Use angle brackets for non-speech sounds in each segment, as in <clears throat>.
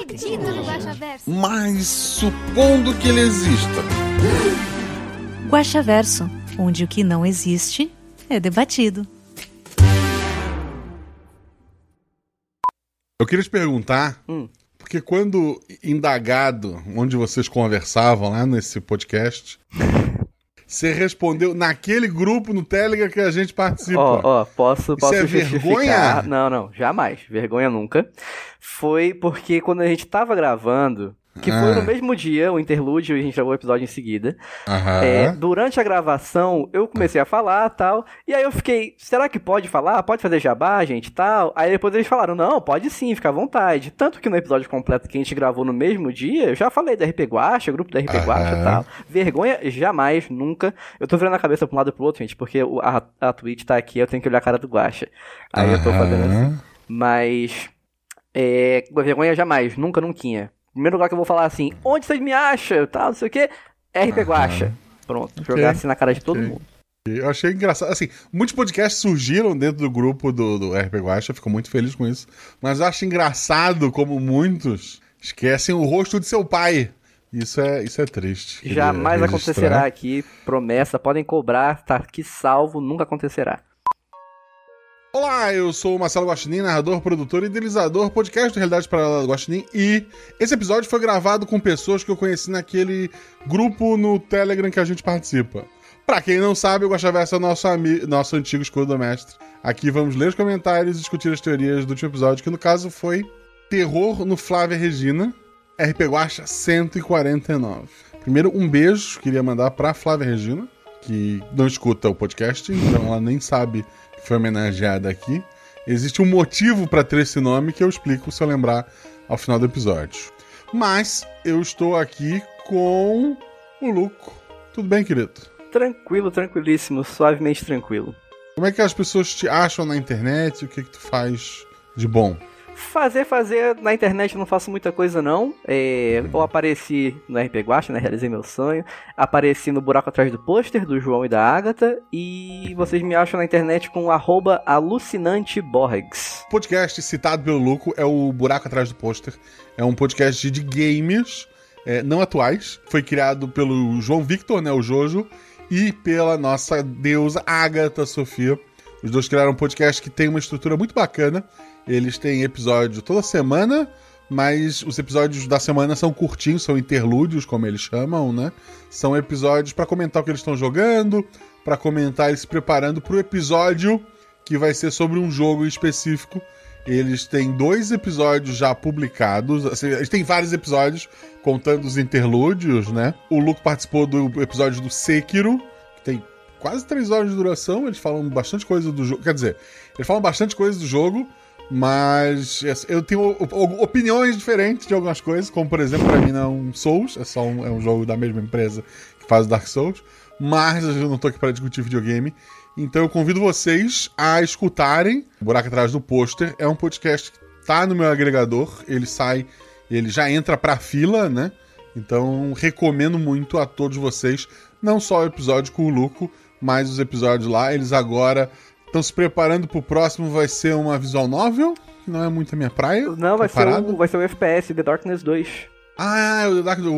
acredito no Guaxaverso. Mas supondo que ele exista. Guaxaverso, onde o que não existe é debatido. Eu queria te perguntar, Hum. porque quando indagado onde vocês conversavam lá nesse podcast, você respondeu naquele grupo no Telegram que a gente participa. Ó, ó, posso, posso é justificar. vergonha? Não, não, jamais. Vergonha nunca. Foi porque quando a gente tava gravando, que foi Ah. no mesmo dia, o interlúdio, e a gente gravou o episódio em seguida. Aham. É, durante a gravação, eu comecei a falar tal. E aí eu fiquei, será que pode falar? Pode fazer jabá, gente, tal? Aí depois eles falaram, não, pode sim, fica à vontade. Tanto que no episódio completo que a gente gravou no mesmo dia, eu já falei da RP Guacha, grupo da RP Aham. Guacha e tal. Vergonha, jamais, nunca. Eu tô virando a cabeça pra um lado e pro outro, gente, porque a, a Twitch tá aqui, eu tenho que olhar a cara do Guacha. Aí eu tô fazendo assim. Aham. Mas. É, vergonha jamais, nunca, nunca. Primeiro lugar que eu vou falar assim, onde vocês me acham? Tal, não sei o quê. RP Aham. Guacha. Pronto, Ok, jogar assim na cara de todo ok. mundo. Eu achei engraçado. Assim, muitos podcasts surgiram dentro do grupo do, do RP Guacha, fico muito feliz com isso. Mas eu acho engraçado como muitos esquecem o rosto de seu pai. Isso é, isso é triste. Queria Jamais registrar. acontecerá aqui, promessa, podem cobrar, tá aqui salvo, nunca acontecerá. Olá, eu sou o Marcelo Guaxinim, narrador, produtor e idealizador podcast do Realidade Paralela do Guaxinim. E esse episódio foi gravado com pessoas que eu conheci naquele grupo no Telegram que a gente participa. Pra quem não sabe, o Guaxaverso é nosso, nosso antigo escudo do mestre. Aqui vamos ler os comentários e discutir as teorias do último episódio, que no caso foi Terror no Flávia Regina, RP Guacha 149. Primeiro, um beijo queria mandar pra Flávia Regina, que não escuta o podcast, então ela nem sabe foi homenageada aqui. Existe um motivo pra ter esse nome que eu explico se eu lembrar ao final do episódio. Mas eu estou aqui com o Luco. Tudo bem, querido? Tranquilo, tranquilíssimo, suavemente tranquilo. Como é que as pessoas te acham na internet? O que, que tu faz de bom? Fazer, fazer na internet não faço muita coisa não. É, eu apareci no RP Guacha, né? Realizei meu sonho. Apareci no buraco atrás do pôster do João e da Agatha. E vocês me acham na internet com arroba alucinanteborgs. O podcast citado pelo Luco é o Buraco Atrás do Pôster. É um podcast de games é, não atuais. Foi criado pelo João Victor, né, o Jojo, e pela nossa deusa Agatha Sofia. Os dois criaram um podcast que tem uma estrutura muito bacana. Eles têm episódio toda semana, mas os episódios da semana são curtinhos, são interlúdios, como eles chamam, né? São episódios para comentar o que eles estão jogando, para comentar e se preparando para o episódio que vai ser sobre um jogo específico. Eles têm dois episódios já publicados. Assim, eles têm vários episódios contando os interlúdios, né? O Luke participou do episódio do Sekiro, que tem quase três horas de duração. Eles falam bastante coisa do jogo. Quer dizer, eles falam bastante coisa do jogo, mas assim, eu tenho op- op- opiniões diferentes de algumas coisas, como por exemplo, pra mim não é um Souls, é só um, é um jogo da mesma empresa que faz o Dark Souls. Mas eu não tô aqui para discutir videogame. Então eu convido vocês a escutarem Buraco Atrás do Pôster. É um podcast que tá no meu agregador. Ele sai, ele já entra pra fila, né? Então recomendo muito a todos vocês. Não só o episódio com o Luco, mas os episódios lá. Eles agora estão se preparando pro próximo. Vai ser uma visual novel, que não é muito a minha praia. Não, vai ser, o, vai ser o FPS The Darkness 2. Ah, o, Dark- o,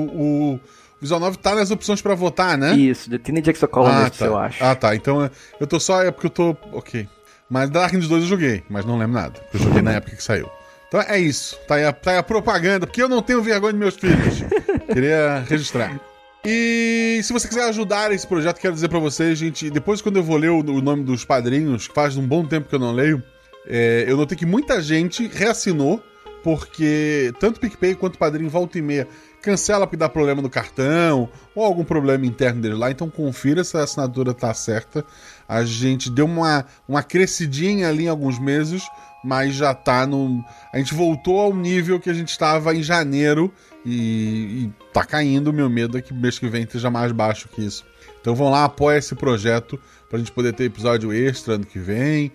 o Visual 9 tá nas opções pra votar, né? Isso, The Teenage Exocolonist, tá. eu acho. Ah, tá. Então é, eu tô só. É porque eu tô. Ok. Mas Darkness 2 eu joguei, mas não lembro nada. porque Eu joguei na época que saiu. Então é isso. Tá aí, a, tá aí a propaganda, porque eu não tenho vergonha de meus filhos. <laughs> Queria registrar. E se você quiser ajudar esse projeto, quero dizer pra vocês, gente, depois quando eu vou ler o, nome dos padrinhos, faz um bom tempo que eu não leio, é, eu notei que muita gente reassinou, porque tanto PicPay quanto padrinho volta e meia cancela porque dá problema no cartão ou algum problema interno dele lá, então confira se a assinatura tá certa. A gente deu uma, uma crescidinha ali em alguns meses, mas já tá no. A gente voltou ao nível que a gente estava em janeiro e, e tá caindo. Meu medo é que mês que vem esteja mais baixo que isso. Então vão lá, apoia esse projeto pra gente poder ter episódio extra ano que vem.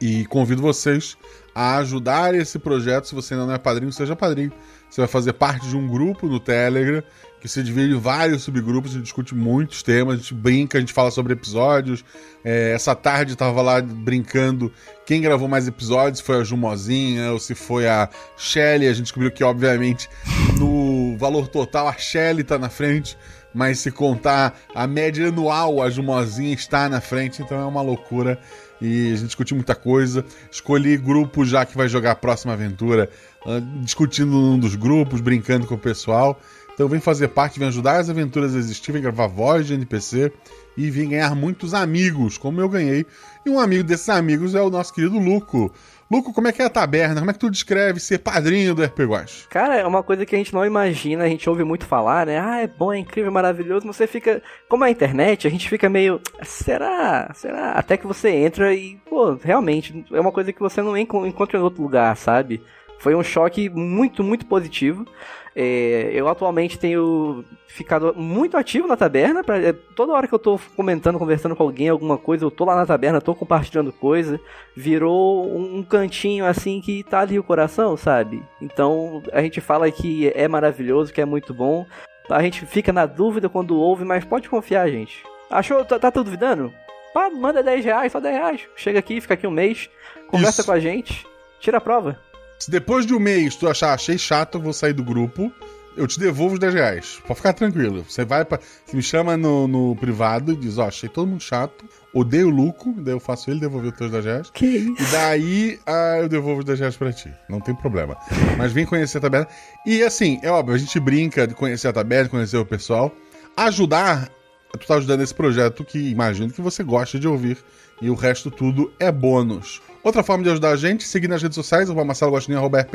E convido vocês a ajudar esse projeto. Se você ainda não é padrinho, seja padrinho. Você vai fazer parte de um grupo no Telegram que se divide em vários subgrupos, a gente discute muitos temas, a gente brinca, a gente fala sobre episódios. É, essa tarde tava lá brincando quem gravou mais episódios, foi a Jumozinha ou se foi a Shelly. A gente descobriu que, obviamente, no valor total a Shelly tá na frente, mas se contar a média anual, a Jumozinha está na frente, então é uma loucura. E a gente discutiu muita coisa. Escolhi grupo já que vai jogar a próxima aventura, ah, discutindo num dos grupos, brincando com o pessoal. Então vem fazer parte, vem ajudar as aventuras a existir, vem gravar voz de NPC e vem ganhar muitos amigos, como eu ganhei. E um amigo desses amigos é o nosso querido Luco. Luco, como é que é a taberna? Como é que tu descreve ser padrinho do RPG Watch? Cara, é uma coisa que a gente não imagina, a gente ouve muito falar, né? Ah, é bom, é incrível, é maravilhoso. Você fica. Como é a internet, a gente fica meio. Será? Será? Até que você entra e, pô, realmente, é uma coisa que você não encontra em outro lugar, sabe? Foi um choque muito, muito positivo. É, eu atualmente tenho ficado muito ativo na taberna. Pra, é, toda hora que eu tô comentando, conversando com alguém, alguma coisa, eu tô lá na taberna, tô compartilhando coisa. Virou um, um cantinho assim que tá ali o coração, sabe? Então a gente fala que é maravilhoso, que é muito bom. A gente fica na dúvida quando ouve, mas pode confiar, gente. Achou? Tá, tá duvidando? Pá, manda 10 reais, só 10 reais. Chega aqui, fica aqui um mês, conversa Isso. com a gente, tira a prova. Se depois de um mês tu achar, achei chato, eu vou sair do grupo, eu te devolvo os 10 reais. Pode ficar tranquilo. Você vai para Você me chama no, no privado e diz, ó, achei todo mundo chato, odeio o Luco, daí eu faço ele devolver os teus 10 reais. Que isso? E daí ah, eu devolvo os 10 reais pra ti. Não tem problema. Mas vem conhecer a taberna. E assim, é óbvio, a gente brinca de conhecer a taberna, conhecer o pessoal. Ajudar, tu tá ajudando esse projeto que imagino que você gosta de ouvir. E o resto tudo é bônus. Outra forma de ajudar a gente, seguir nas redes sociais, o Marcelo Guaxinim, arroba RP.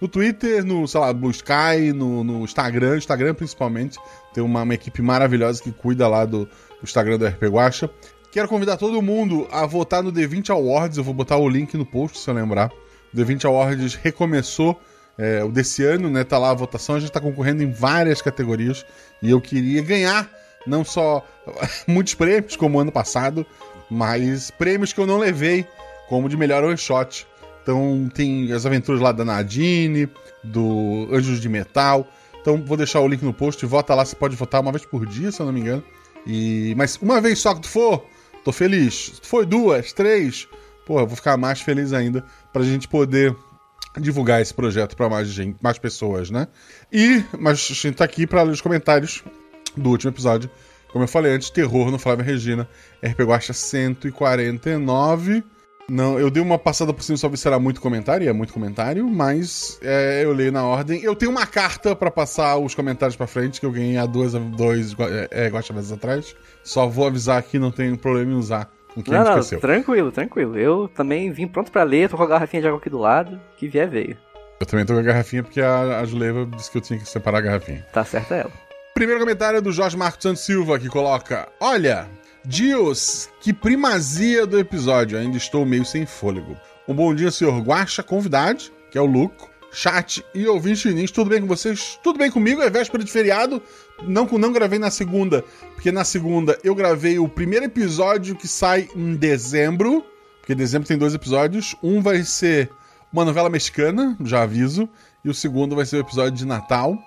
No Twitter, no, sei lá, Blue Sky, no, no Instagram, Instagram principalmente. Tem uma, uma equipe maravilhosa que cuida lá do, do Instagram do RP Guaxa. Quero convidar todo mundo a votar no D20 Awards. Eu vou botar o link no post, se eu lembrar. O D20 Awards recomeçou é, o desse ano, né? Tá lá a votação. A gente tá concorrendo em várias categorias. E eu queria ganhar não só <laughs> muitos prêmios, como ano passado, mas prêmios que eu não levei, como de melhor one shot. Então tem as aventuras lá da Nadine, do Anjos de Metal. Então vou deixar o link no post, vota lá, você pode votar uma vez por dia, se eu não me engano. E mas uma vez só que tu for, tô feliz. Se tu for duas, três, pô, eu vou ficar mais feliz ainda pra gente poder divulgar esse projeto para mais gente, mais pessoas, né? E mas a gente tá aqui para ler os comentários do último episódio. Como eu falei antes, terror no Flávio Regina, RP Guacha 149. Não, eu dei uma passada por cima só ver se era muito comentário, e é muito comentário, mas é, eu leio na ordem. Eu tenho uma carta para passar os comentários para frente, que eu ganhei há duas, dois é, é, Guacha vezes atrás. Só vou avisar aqui, não tenho problema em usar com quem Não, não, esqueceu. tranquilo, tranquilo. Eu também vim pronto pra ler, tô com a garrafinha de água aqui do lado, que vier veio. Eu também tô com a garrafinha porque a, a Juleva disse que eu tinha que separar a garrafinha. Tá certa ela. Primeiro comentário é do Jorge Marcos Santos Silva, que coloca: Olha, Dios, que primazia do episódio, ainda estou meio sem fôlego. Um bom dia, senhor Guaxa, convidade, que é o Luco, chat e ouvinte Nins, tudo bem com vocês? Tudo bem comigo? É véspera de feriado. Não, não gravei na segunda, porque na segunda eu gravei o primeiro episódio que sai em dezembro, porque dezembro tem dois episódios. Um vai ser uma novela mexicana, já aviso, e o segundo vai ser o episódio de Natal.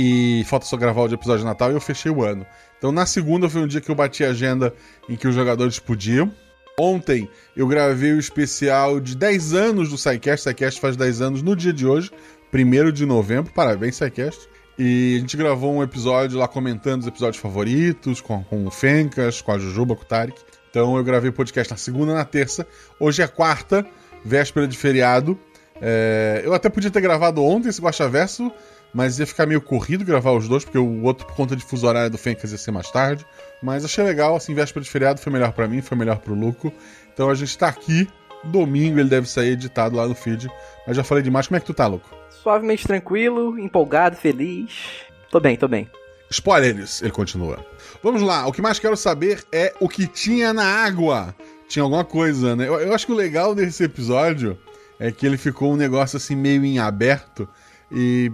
E falta só gravar o episódio de Natal e eu fechei o ano. Então na segunda foi um dia que eu bati a agenda em que os jogadores podiam. Ontem eu gravei o especial de 10 anos do SciCast. SciCast faz 10 anos no dia de hoje, 1 de novembro. Parabéns, SciCast. E a gente gravou um episódio lá comentando os episódios favoritos, com, com o Fencas, com a Jujuba, com o Tarek. Então eu gravei podcast na segunda na terça. Hoje é quarta, véspera de feriado. É, eu até podia ter gravado ontem esse Guaxa Verso, mas ia ficar meio corrido gravar os dois, porque o outro, por conta de fuso horário do Fencas, ia ser mais tarde. Mas achei legal, assim, véspera de feriado foi melhor para mim, foi melhor pro Luco. Então a gente tá aqui, domingo ele deve sair editado lá no feed. Mas já falei demais, como é que tu tá, Luco? Suavemente tranquilo, empolgado, feliz. Tô bem, tô bem. Spoilers, ele continua. Vamos lá, o que mais quero saber é o que tinha na água. Tinha alguma coisa, né? Eu, eu acho que o legal desse episódio é que ele ficou um negócio assim meio em aberto. E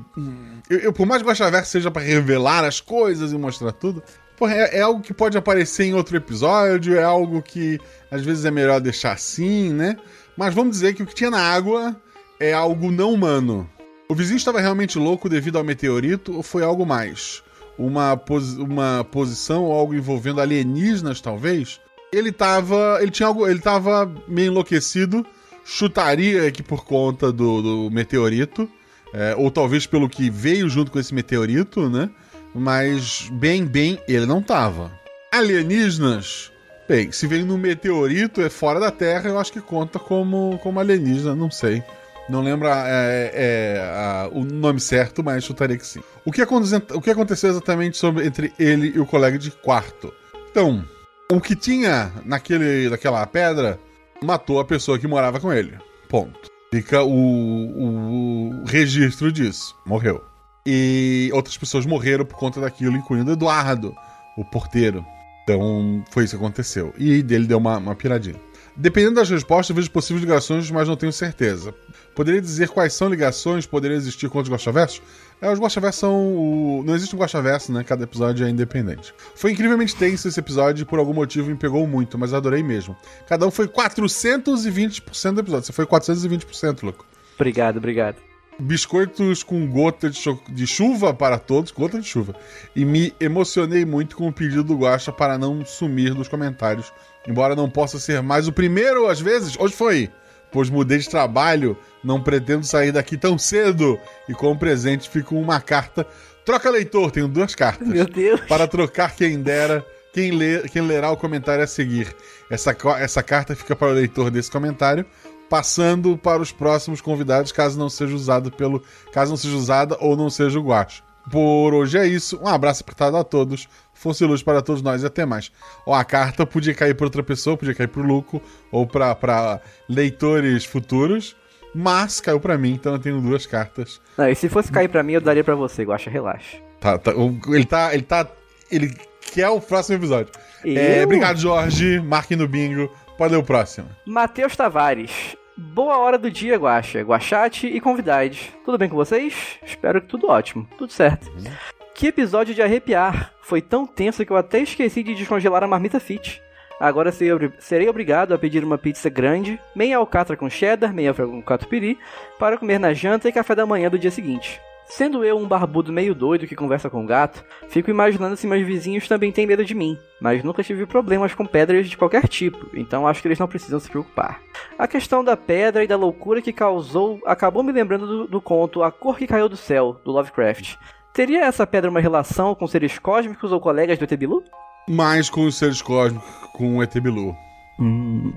eu, eu, por mais que o Guaxaverso seja para revelar as coisas e mostrar tudo, porra, é, é, algo que pode aparecer em outro episódio, é algo que às vezes é melhor deixar assim, né? Mas vamos dizer que o que tinha na água é algo não humano. O vizinho estava realmente louco devido ao meteorito ou foi algo mais? Uma, posi uma posição ou algo envolvendo alienígenas, talvez? Ele tava. Ele tinha algo. Ele tava meio enlouquecido. Chutaria que por conta do, do meteorito. É, ou talvez pelo que veio junto com esse meteorito, né? Mas bem, bem, ele não tava. Alienígenas. Bem, se veio no meteorito, é fora da Terra, eu acho que conta como, como alienígena, não sei. Não lembro é, é, a, o nome certo, mas chutaria que sim. O que, o que aconteceu exatamente sobre, entre ele e o colega de quarto? Então, o que tinha naquele, naquela pedra matou a pessoa que morava com ele. Ponto. Fica o, o, registro disso. Morreu. E outras pessoas morreram por conta daquilo, incluindo Eduardo, o porteiro. Então, foi isso que aconteceu. E dele deu uma, uma piradinha. Dependendo das respostas, vejo possíveis ligações, mas não tenho certeza. Poderia dizer quais são ligações poderiam existir com os Guaxaversos? É, os Guaxaversos são. O... Não existe um Guaxaverso, né? Cada episódio é independente. Foi incrivelmente tenso esse episódio e por algum motivo me pegou muito, mas adorei mesmo. Cada um foi 420% do episódio. Você foi 420%, louco. Obrigado, obrigado biscoitos com gota de, de, chuva para todos, gota de chuva. E me emocionei muito com o pedido do Guaxa para não sumir dos comentários. Embora não possa ser mais o primeiro, às vezes, hoje foi. Pois mudei de trabalho, não pretendo sair daqui tão cedo. E como presente fico uma carta. Troca leitor, tenho duas cartas. Meu Deus. Para trocar quem dera. Quem, lê, quem lerá o comentário a seguir. Essa, essa carta fica para o leitor desse comentário passando para os próximos convidados, caso não seja usado pelo. caso não seja usada ou não seja o guache. Por hoje é isso. Um abraço apertado a todos. Fosse luz para todos nós e até mais. Ó, a carta podia cair para outra pessoa, podia cair para o Luco ou para leitores futuros, mas caiu para mim, então eu tenho duas cartas. Não, e se fosse cair para mim, eu daria para você, Guacha, relaxa. Tá, tá, ele tá, ele tá, ele quer o próximo episódio. É, obrigado, Jorge. Marque no bingo. Pode ler o próximo. Matheus Tavares. Boa hora do dia, Guaxa, Guachate e convidados. Tudo bem com vocês? Espero que tudo ótimo. Tudo certo. Uhum. Que episódio de arrepiar. Foi tão tenso que eu até esqueci de descongelar a marmita fit. Agora serei obrigado a pedir uma pizza grande, meia alcatra com cheddar, meia com catupiry, para comer na janta e café da manhã do dia seguinte. Sendo eu um barbudo meio doido que conversa com um gato, fico imaginando se meus vizinhos também têm medo de mim, mas nunca tive problemas com pedras de qualquer tipo, então acho que eles não precisam se preocupar. A questão da pedra e da loucura que causou acabou me lembrando do, do conto A Cor que Caiu do Céu, do Lovecraft. Teria essa pedra uma relação com seres cósmicos ou colegas do Etebilu? Mais com os seres cósmicos, com o Etebilu. Hum.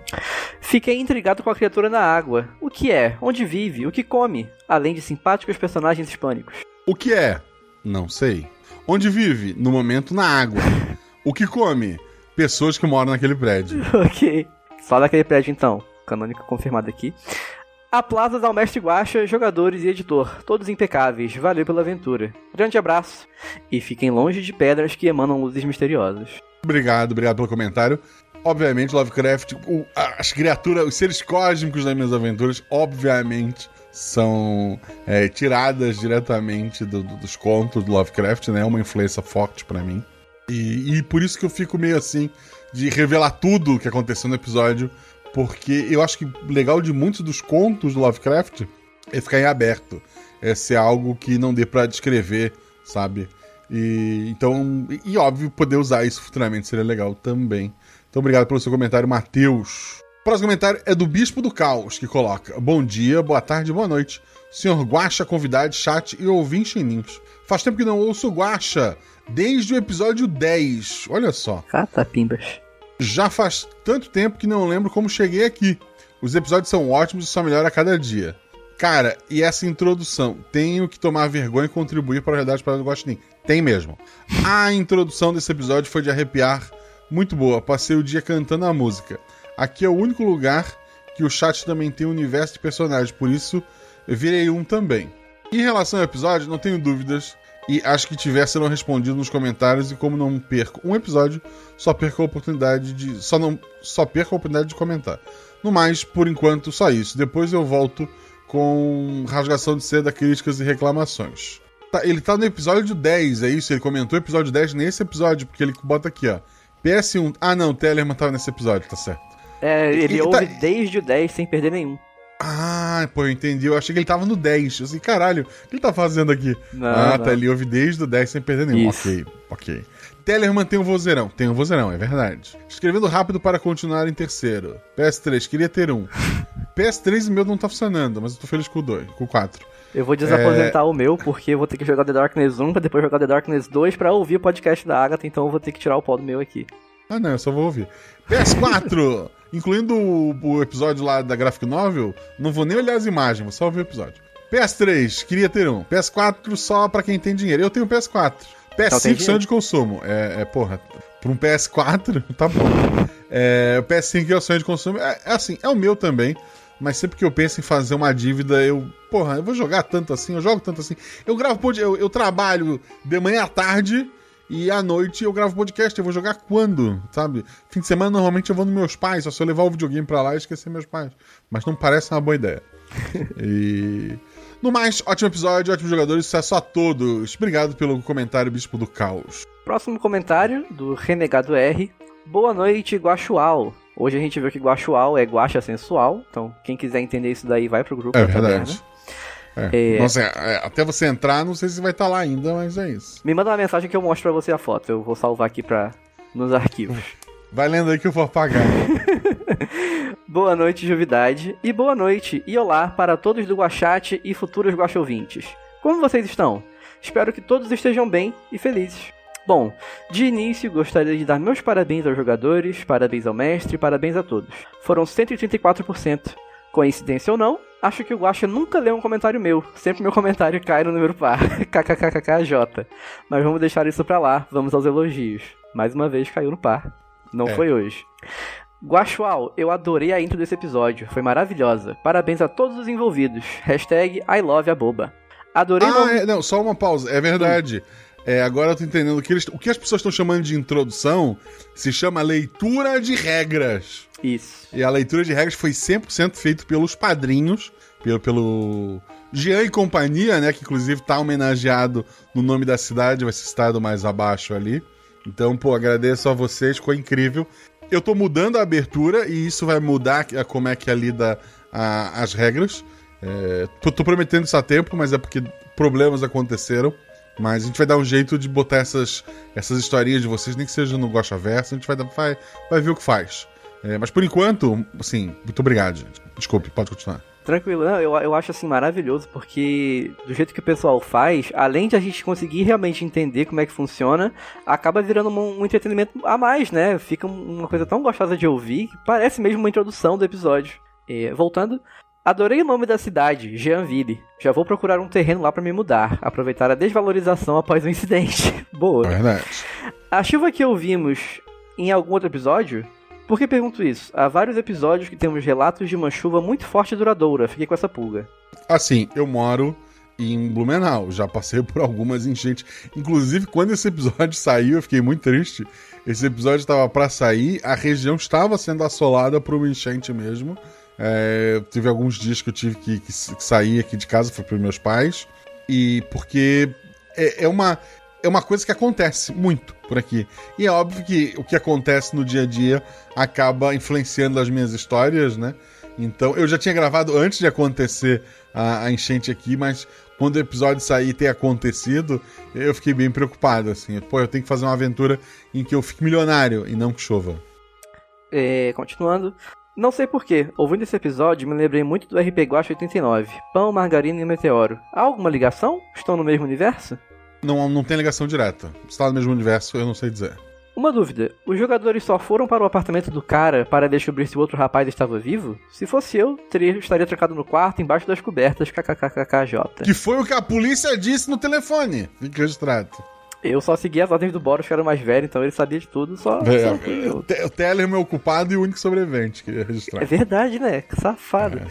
Fiquei intrigado com a criatura na água. O que é? Onde vive? O que come? Além de simpáticos personagens hispânicos. O que é? Não sei. Onde vive? No momento, na água. o que come? Pessoas que moram naquele prédio. <laughs> ok. Só daquele prédio então. Canônica confirmada aqui. Aplausos ao mestre Guacha, jogadores e editor, todos impecáveis. Valeu pela aventura. Grande abraço e fiquem longe de pedras que emanam luzes misteriosas. Obrigado, obrigado pelo comentário. Obviamente, Lovecraft, o, as criaturas, os seres cósmicos das minhas aventuras, obviamente, são é, tiradas diretamente do, do, dos contos do Lovecraft, né? É uma influência forte para mim. E, e, por isso que eu fico meio assim de revelar tudo o que aconteceu no episódio, porque eu acho que legal de muitos dos contos do Lovecraft é ficar em aberto, é ser algo que não dê para descrever, sabe? E então, e óbvio, poder usar isso futuramente seria legal também. Então, obrigado pelo seu comentário, Matheus. Próximo comentário é do Bispo do Caos, que coloca: Bom dia, boa tarde, boa noite. Senhor Guacha, convidado, chat e ouvinte ninhos. Faz tempo que não ouço Guacha, desde o episódio 10. Olha só. Catapimbas. Já faz tanto tempo que não lembro como cheguei aqui. Os episódios são ótimos e só melhora a cada dia. Cara, e essa introdução? Tenho que tomar vergonha e contribuir para a realidade para o Guaxinim. Tem mesmo. A introdução desse episódio foi de arrepiar muito boa, passei o dia cantando a música. Aqui é o único lugar que o chat também tem um universo de personagens, por isso eu virei um também. Em relação ao episódio, não tenho dúvidas e acho que tiver serão respondidos nos comentários e como não perco um episódio, só perco a oportunidade de só não só perco a oportunidade de comentar. No mais, por enquanto, só isso. Depois eu volto com rasgação de seda, críticas e reclamações. Tá, ele tá no episódio 10, é isso? Ele comentou o episódio 10 nesse episódio, porque ele bota aqui, ó. PS1. Ah, não, o Tellerman tava nesse episódio, tá certo. É, ele e ouve tá- desde o 10 sem perder nenhum. Ah, pô, eu entendi. Eu achei que ele tava no 10. Eu assim, caralho, o que ele tá fazendo aqui? Não, ah, não. tá, ele ouve desde o 10 sem perder nenhum. Isso. Ok, ok. Tellerman tem um vozeirão. Tem um vozeirão, é verdade. Escrevendo rápido para continuar em terceiro. PS3, queria ter um. PS3 meu não tá funcionando, mas eu tô feliz com o 2, com o 4. Eu vou desaposentar o meu, porque eu vou ter que jogar The Darkness 1 pra depois jogar The Darkness 2 pra ouvir o podcast da Agatha, então eu vou ter que tirar o pau do meu aqui. Ah, não, eu só vou ouvir. PS4, <laughs> incluindo o, o episódio lá da Graphic Novel, não vou nem olhar as imagens, vou só ouvir o episódio. PS3, queria ter um. PS4 só pra quem tem dinheiro. Eu tenho PS4. Então tem PS5 dinheiro. sonho de consumo. É, é, porra, pra um PS4, <laughs> tá bom. É, o PS5 é o sonho de consumo. É, é assim, é o meu também. Mas sempre que eu penso em fazer uma dívida, eu. Porra, eu vou jogar tanto assim, eu jogo tanto assim. Eu gravo eu, eu trabalho de manhã à tarde e à noite eu gravo podcast. Eu vou jogar quando? Sabe? Fim de semana normalmente eu vou nos meus pais, só se eu levar o videogame pra lá e esquecer meus pais. Mas não parece uma boa ideia. <laughs> e. No mais, ótimo episódio, ótimos jogadores, sucesso a todos. Obrigado pelo comentário, Bispo do Caos. Próximo comentário, do Renegado R. Boa noite, Guaxual. Hoje a gente viu que Guaxual é guaxa sensual, então quem quiser entender isso daí vai pro grupo É da taverna. É. É. Nossa, é, é, até você entrar, não sei se vai estar lá ainda, mas é isso. Me manda uma mensagem que eu mostro pra você a foto, eu vou salvar aqui pra... nos arquivos. <laughs> Vai lendo aí que eu vou apagar. <laughs> Boa noite, Juvidade, e boa noite e olá para todos do Guachate e futuros Guaxouvintes. Como vocês estão? Espero que todos estejam bem e felizes. Bom, de início gostaria de dar meus parabéns aos jogadores, parabéns ao mestre, parabéns a todos. Foram 134%. Coincidência ou não, acho que o Guaxa nunca leu um comentário meu. Sempre meu comentário cai no número par. <laughs> KKKKJ. Mas vamos deixar isso pra lá, vamos aos elogios. Mais uma vez caiu no par. Não É. foi hoje. Guaxual, eu adorei a intro desse episódio, foi maravilhosa. Parabéns a todos os envolvidos. Hashtag I love a boba. Adorei ah, é, não, só uma pausa. É verdade. É, agora eu tô entendendo que eles, o que as pessoas estão chamando de introdução se chama leitura de regras. Isso. E a leitura de regras foi 100% feito pelos padrinhos, pelo, pelo Jean e companhia, né? Que inclusive tá homenageado no nome da cidade, vai ser citado mais abaixo ali. Então, pô, agradeço a vocês, ficou incrível. Eu tô mudando a abertura e isso vai mudar a- como é que é lida a- as regras. É, tô, tô prometendo isso há tempo, mas é porque problemas aconteceram. Mas a gente vai dar um jeito de botar essas, essas historinhas de vocês, nem que seja no Gosta Verso, a gente vai, dar- vai, vai ver o que faz. É, mas por enquanto, assim, muito obrigado, gente. Desculpe, pode continuar. Tranquilo, não, eu, eu acho assim maravilhoso, porque do jeito que o pessoal faz, além de a gente conseguir realmente entender como é que funciona, acaba virando um, um entretenimento a mais, né? Fica um- uma coisa tão gostosa de ouvir, que parece mesmo uma introdução do episódio. É, voltando, adorei o nome da cidade, Jeanville. Já vou procurar um terreno lá pra me mudar, aproveitar a desvalorização após o incidente. <laughs> Boa. É verdade. A chuva que ouvimos em algum outro episódio? Por que pergunto isso? Há vários episódios que temos relatos de uma chuva muito forte e duradoura. Fiquei com essa pulga. Assim, eu moro em Blumenau, já passei por algumas enchentes. Inclusive, quando esse episódio <laughs> saiu, eu fiquei muito triste. Esse episódio estava para sair, a região estava sendo assolada por uma enchente mesmo. É, teve alguns dias que eu tive que, que, que sair aqui de casa, foi para meus pais. E porque é, é uma. É uma coisa que acontece muito por aqui. E é óbvio que o que acontece no dia a dia acaba influenciando as minhas histórias, né? Então, eu já tinha gravado antes de acontecer a, a enchente aqui, mas quando o episódio sair e ter acontecido, eu fiquei bem preocupado, assim. Pô, eu tenho que fazer uma aventura em que eu fique milionário e não que chova. É, continuando. Não sei porquê, ouvindo esse episódio me lembrei muito do RP Guacha 89. Pão, margarina e meteoro. Há alguma ligação? Estão no mesmo universo? Não, não tem ligação direta. Se tá no mesmo universo, eu não sei dizer. Uma dúvida: os jogadores só foram para o apartamento do cara para descobrir se o outro rapaz estava vivo? Se fosse eu, teria, estaria trancado no quarto embaixo das cobertas kkkkkj. Que foi o que a polícia disse no telefone. Fique registrado. Eu só segui as ordens do Boros, que era o mais velho, então ele sabia de tudo, só. só É, que eu- o Te- o Teller é meu culpado e o único sobrevivente. Queria registrar. É verdade, né? Que Safado.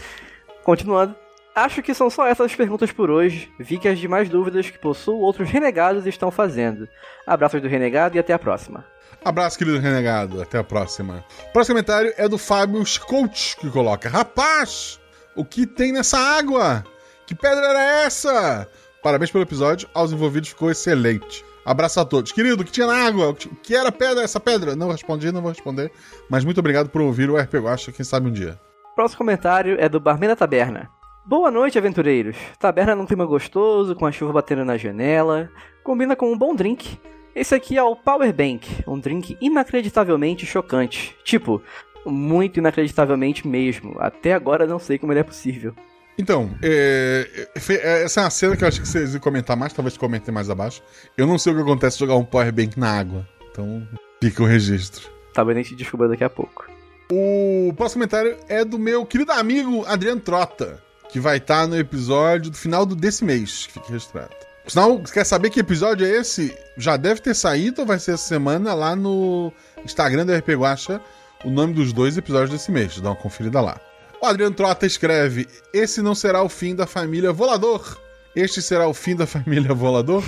Continuando. Acho que são só essas perguntas por hoje. Vi que as demais dúvidas que possuo outros renegados estão fazendo. Abraços do renegado e até a próxima. Abraço, querido renegado. Até a próxima. O próximo comentário é do Fábio Scout, que coloca: Rapaz, o que tem nessa água? Que pedra era essa? Parabéns pelo episódio. Aos envolvidos ficou excelente. Abraço a todos. Querido, o que tinha na água? O que era pedra essa pedra? Não respondi, não vou responder. Mas muito obrigado por ouvir o RP Guacha, quem sabe um dia. Próximo comentário é do Barman da Taberna. Boa noite, aventureiros. Taberna num clima gostoso, com a chuva batendo na janela. Combina com um bom drink. Esse aqui é o Power Bank, um drink inacreditavelmente chocante. Tipo, muito inacreditavelmente mesmo. Até agora não sei como ele é possível. Então, é, é, essa é uma cena que eu acho que vocês iam comentar mais, talvez comentem mais abaixo. Eu não sei o que acontece jogar um Power Bank na água. Então, fica o registro. Talvez a gente descubra daqui a pouco. O próximo comentário é do meu querido amigo Adriano Trota, que vai estar no episódio do final desse mês, que fique registrado. Sinal, quer saber que episódio é esse? Já deve ter saído ou vai ser essa semana lá no Instagram do RP Guacha o nome dos dois episódios desse mês. Dá uma conferida lá. O Adriano Trota escreve: Esse não será o fim da família Volador. Este será o fim da família Volador?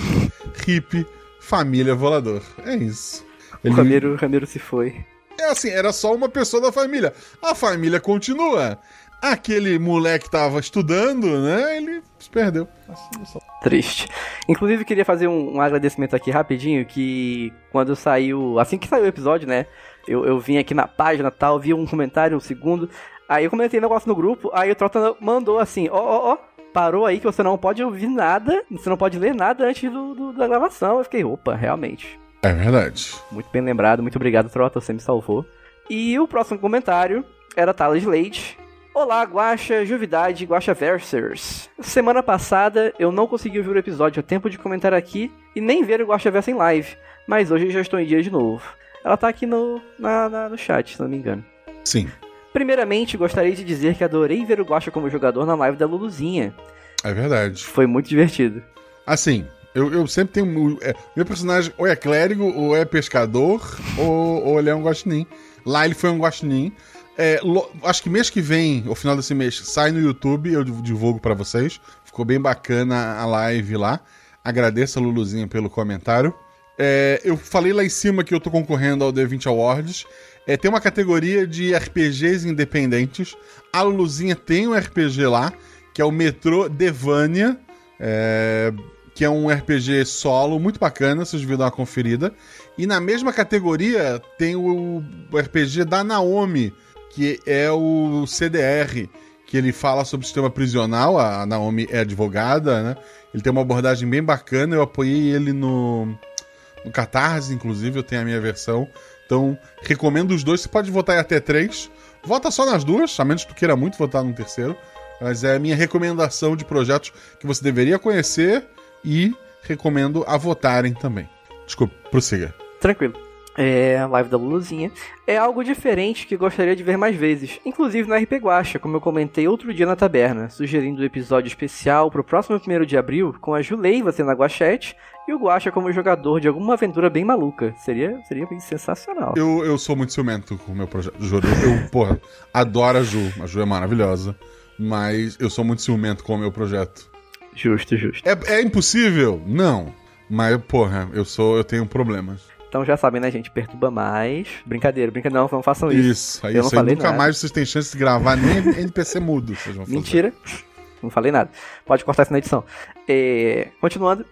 Hip Família Volador. É isso. Ele... O Ramiro, Ramiro se foi. É assim, era só uma pessoa da família. A família continua. Aquele moleque tava estudando, né? Ele se perdeu. Assim, só... Triste. Inclusive, queria fazer um, um, agradecimento aqui rapidinho, que quando saiu... Assim que saiu o episódio, né? Eu, eu vim aqui na página tal, vi um comentário, um segundo. Aí eu comentei um negócio no grupo, aí o Trota mandou assim, ó, ó, ó, parou aí que você não pode ouvir nada, você não pode ler nada antes do, do da gravação. Eu fiquei, opa, realmente. É verdade. Muito bem lembrado, muito obrigado, Trota, você me salvou. E o próximo comentário era Thales Leite, Olá, Guaxa, Juvidade, Guaxa Versers. Semana passada eu não consegui ouvir o episódio a tempo de comentar aqui e nem ver o Guaxa Versa em live, mas hoje já estou em dia de novo. Ela tá aqui no, na, na, no chat, se não me engano. Sim. Primeiramente, gostaria de dizer que adorei ver o Guaxa como jogador na live da Luluzinha. É verdade. Foi muito divertido. Assim, eu, eu sempre tenho. É, meu personagem ou é clérigo, ou é pescador, <laughs> ou, ou ele é um guaxinim. Lá ele foi um guaxinim. É, lo, acho que mês que vem, ao final desse mês, sai no YouTube, eu divulgo para vocês. Ficou bem bacana a live lá. Agradeço a Luluzinha pelo comentário. É, eu falei lá em cima que eu tô concorrendo ao D20 Awards. É, tem uma categoria de RPGs independentes. A Luluzinha tem um RPG lá, que é o Metrô Devania, é, que é um RPG solo muito bacana, vocês viram uma conferida. E na mesma categoria tem o RPG da Naomi, que é o CDR, que ele fala sobre o sistema prisional. A Naomi é advogada, né? Ele tem uma abordagem bem bacana. Eu apoiei ele no, no Catarse, inclusive, eu tenho a minha versão. Então, recomendo os dois. Você pode votar em até três. Vota só nas duas, a menos que tu queira muito votar no terceiro. Mas é a minha recomendação de projetos que você deveria conhecer e recomendo a votarem também. Desculpa, prossiga. Tranquilo é, a live da Luluzinha, é algo diferente que gostaria de ver mais vezes, inclusive no RP Guacha, como eu comentei outro dia na taberna, sugerindo um episódio especial pro próximo 1 de abril, com a Juleiva sendo a Guachete e o Guacha como jogador de alguma aventura bem maluca. Seria, seria bem sensacional. Eu, eu sou muito ciumento com o meu projeto, juro. Eu, porra, adoro a Ju, a Ju é maravilhosa, mas eu sou muito ciumento com o meu projeto. Justo, justo. É, é impossível? Não. Mas, porra, eu sou, eu tenho problemas. Então já sabem, né, gente? Perturba mais. Brincadeira, brincadeira, não, não façam isso. Isso, aí, eu não falei nunca nada. mais vocês têm chance de gravar nem <laughs> NPC mudo. Mentira. Não falei nada. Pode cortar isso na edição. É... Continuando.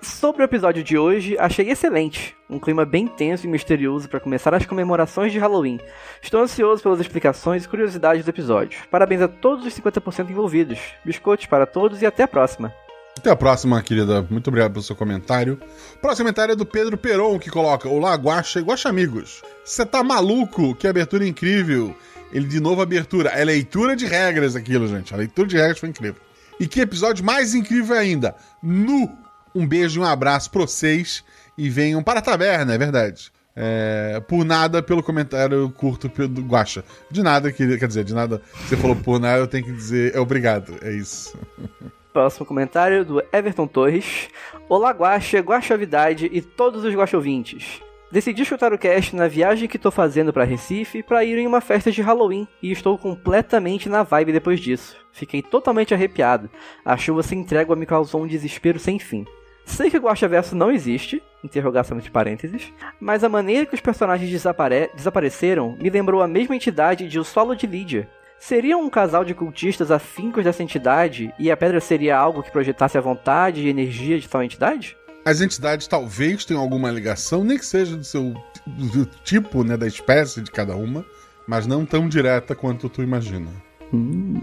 Sobre o episódio de hoje, achei excelente. Um clima bem tenso e misterioso para começar as comemorações de Halloween. Estou ansioso pelas explicações e curiosidades do episódio. Parabéns a todos os 50% envolvidos. Biscoitos para todos e até a próxima. Até a próxima, querida. Muito obrigado pelo seu comentário. Próximo comentário é do Pedro Peron, que coloca: Olá, Guaxa e Guaxa Amigos. Você tá maluco? Que abertura incrível. Ele de novo abertura. É leitura de regras aquilo, gente. A leitura de regras foi incrível. E que episódio mais incrível ainda. Nu! Um beijo e um abraço pra vocês. E venham para a taberna, é verdade. É, por nada pelo comentário curto do Guacha. De nada, quer dizer, de nada. Você falou por nada, eu tenho que dizer é obrigado. É isso. <laughs> Próximo comentário do Everton Torres. Olá, Guaxa, Guaxavidade e todos os Guaxovintes. Decidi chutar o cast na viagem que estou fazendo para Recife para ir em uma festa de Halloween e estou completamente na vibe depois disso. Fiquei totalmente arrepiado. A chuva sem trégua me causou um desespero sem fim. Sei que o Guaxaverso não existe, interrogação de parênteses, mas a maneira que os personagens desapare desapareceram me lembrou a mesma entidade de O Solo de Lídia. Seria um casal de cultistas afincos dessa entidade e a pedra seria algo que projetasse a vontade e energia de tal entidade? As entidades talvez tenham alguma ligação, nem que seja do seu do tipo, né, da espécie de cada uma, mas não tão direta quanto tu imagina. Hum.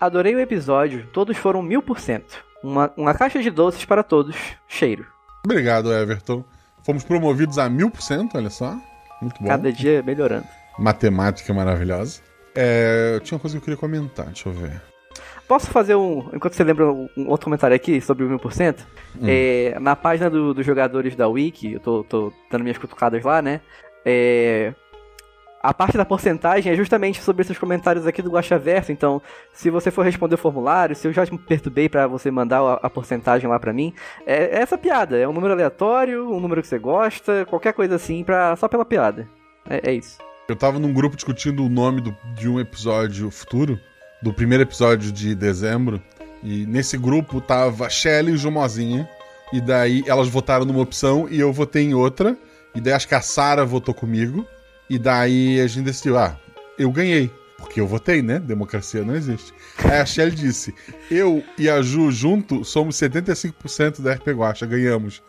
Adorei o episódio, todos foram mil por cento. Uma, uma caixa de doces para todos, cheiro. Obrigado, Everton. Fomos promovidos a mil por cento, olha só. Muito bom. Cada dia melhorando. Matemática maravilhosa. É, tinha uma coisa que eu queria comentar, deixa eu ver. Posso fazer um. Enquanto você lembra um outro comentário aqui sobre o 1000%? Hum. É, na página do, dos jogadores da Wiki, eu tô, tô dando minhas cutucadas lá, né? É, a parte da porcentagem é justamente sobre esses comentários aqui do Guaxaverso. Então, se você for responder o formulário, se eu já me perturbei para você mandar a, a, porcentagem lá para mim, é, é, essa piada. É um número aleatório, um número que você gosta, qualquer coisa assim, pra, só pela piada. É, é isso. Eu tava num grupo discutindo o nome do, de um episódio futuro, do primeiro episódio de dezembro, e nesse grupo tava Shelly e Jumozinha, e daí elas votaram numa opção e eu votei em outra, e daí acho que a Sara votou comigo. E daí a gente decidiu, ah, eu ganhei. Porque eu votei, né? Democracia não existe. Aí a Shelly disse: Eu e a Ju junto somos 75% da RP Guacha, ganhamos.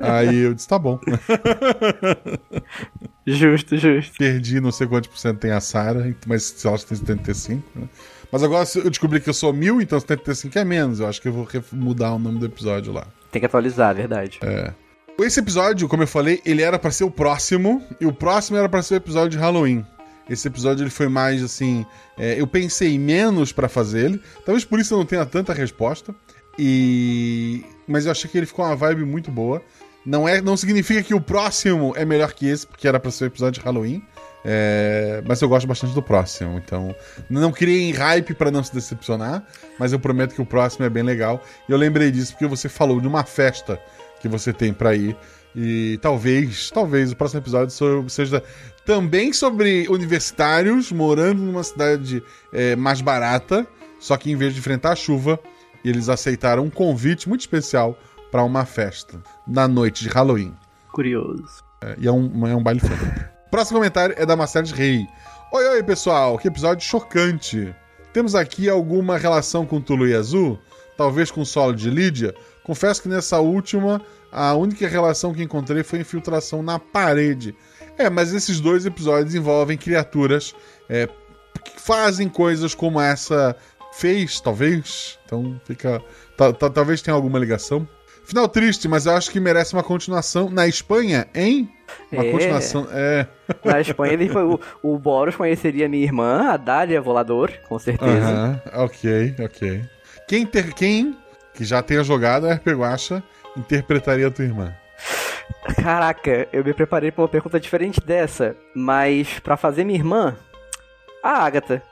Aí eu disse: tá bom. <laughs> Justo, justo. Perdi não sei quantos por cento tem a Sara, mas se elas têm 75, né? Mas agora eu descobri que eu sou mil, então 75 é menos. Eu acho que eu vou mudar o nome do episódio lá. Tem que atualizar, é verdade. É. Esse episódio, como eu falei, ele era para ser o próximo, e o próximo era para ser o episódio de Halloween. Esse episódio ele foi mais assim. É, eu pensei menos para fazer ele. Talvez por isso eu não tenha tanta resposta. E. Mas eu achei que ele ficou uma vibe muito boa. Não, é, não significa que o próximo é melhor que esse, porque era para ser o episódio de Halloween. É, mas eu gosto bastante do próximo, então não criei hype para não se decepcionar, mas eu prometo que o próximo é bem legal. E eu lembrei disso porque você falou de uma festa que você tem para ir. E talvez, talvez o próximo episódio seja também sobre universitários morando numa cidade é, mais barata, só que em vez de enfrentar a chuva, eles aceitaram um convite muito especial para uma festa na noite de Halloween. Curioso. É, e é um, é um baile fã. <laughs> Próximo comentário é da Marcelo Rei. Oi, oi, pessoal, que episódio chocante. Temos aqui alguma relação com Tulu e Azul? Talvez com o solo de Lídia? Confesso que nessa última, a única relação que encontrei foi infiltração na parede. É, mas esses dois episódios envolvem criaturas é, que fazem coisas como essa fez, talvez. Então fica. Talvez tenha alguma ligação. Final triste, mas eu acho que merece uma continuação. Na Espanha, hein? Uma é. continuação. É. Na Espanha, ele foi, o, o Boros conheceria minha irmã, a Dália Volador, com certeza. Uh -huh. Ok, ok. Quem, ter, quem que já tenha jogado a RP Guacha interpretaria a tua irmã? Caraca, eu me preparei pra uma pergunta diferente dessa, mas para fazer minha irmã, a Agatha.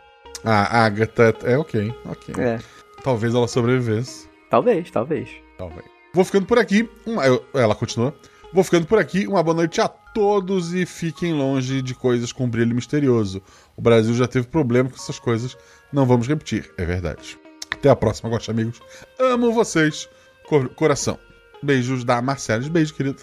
Ah, a Agatha é ok, ok. É. Talvez ela sobrevivesse. Talvez, talvez. Talvez. Vou ficando por aqui. Uma, ela continua. Vou ficando por aqui. Uma boa noite a todos e fiquem longe de coisas com brilho misterioso. O Brasil já teve problema com essas coisas. Não vamos repetir, é verdade. Até a próxima, gosto amigos. Amo vocês. Cor coração. Beijos da Marcela. Beijo, querido.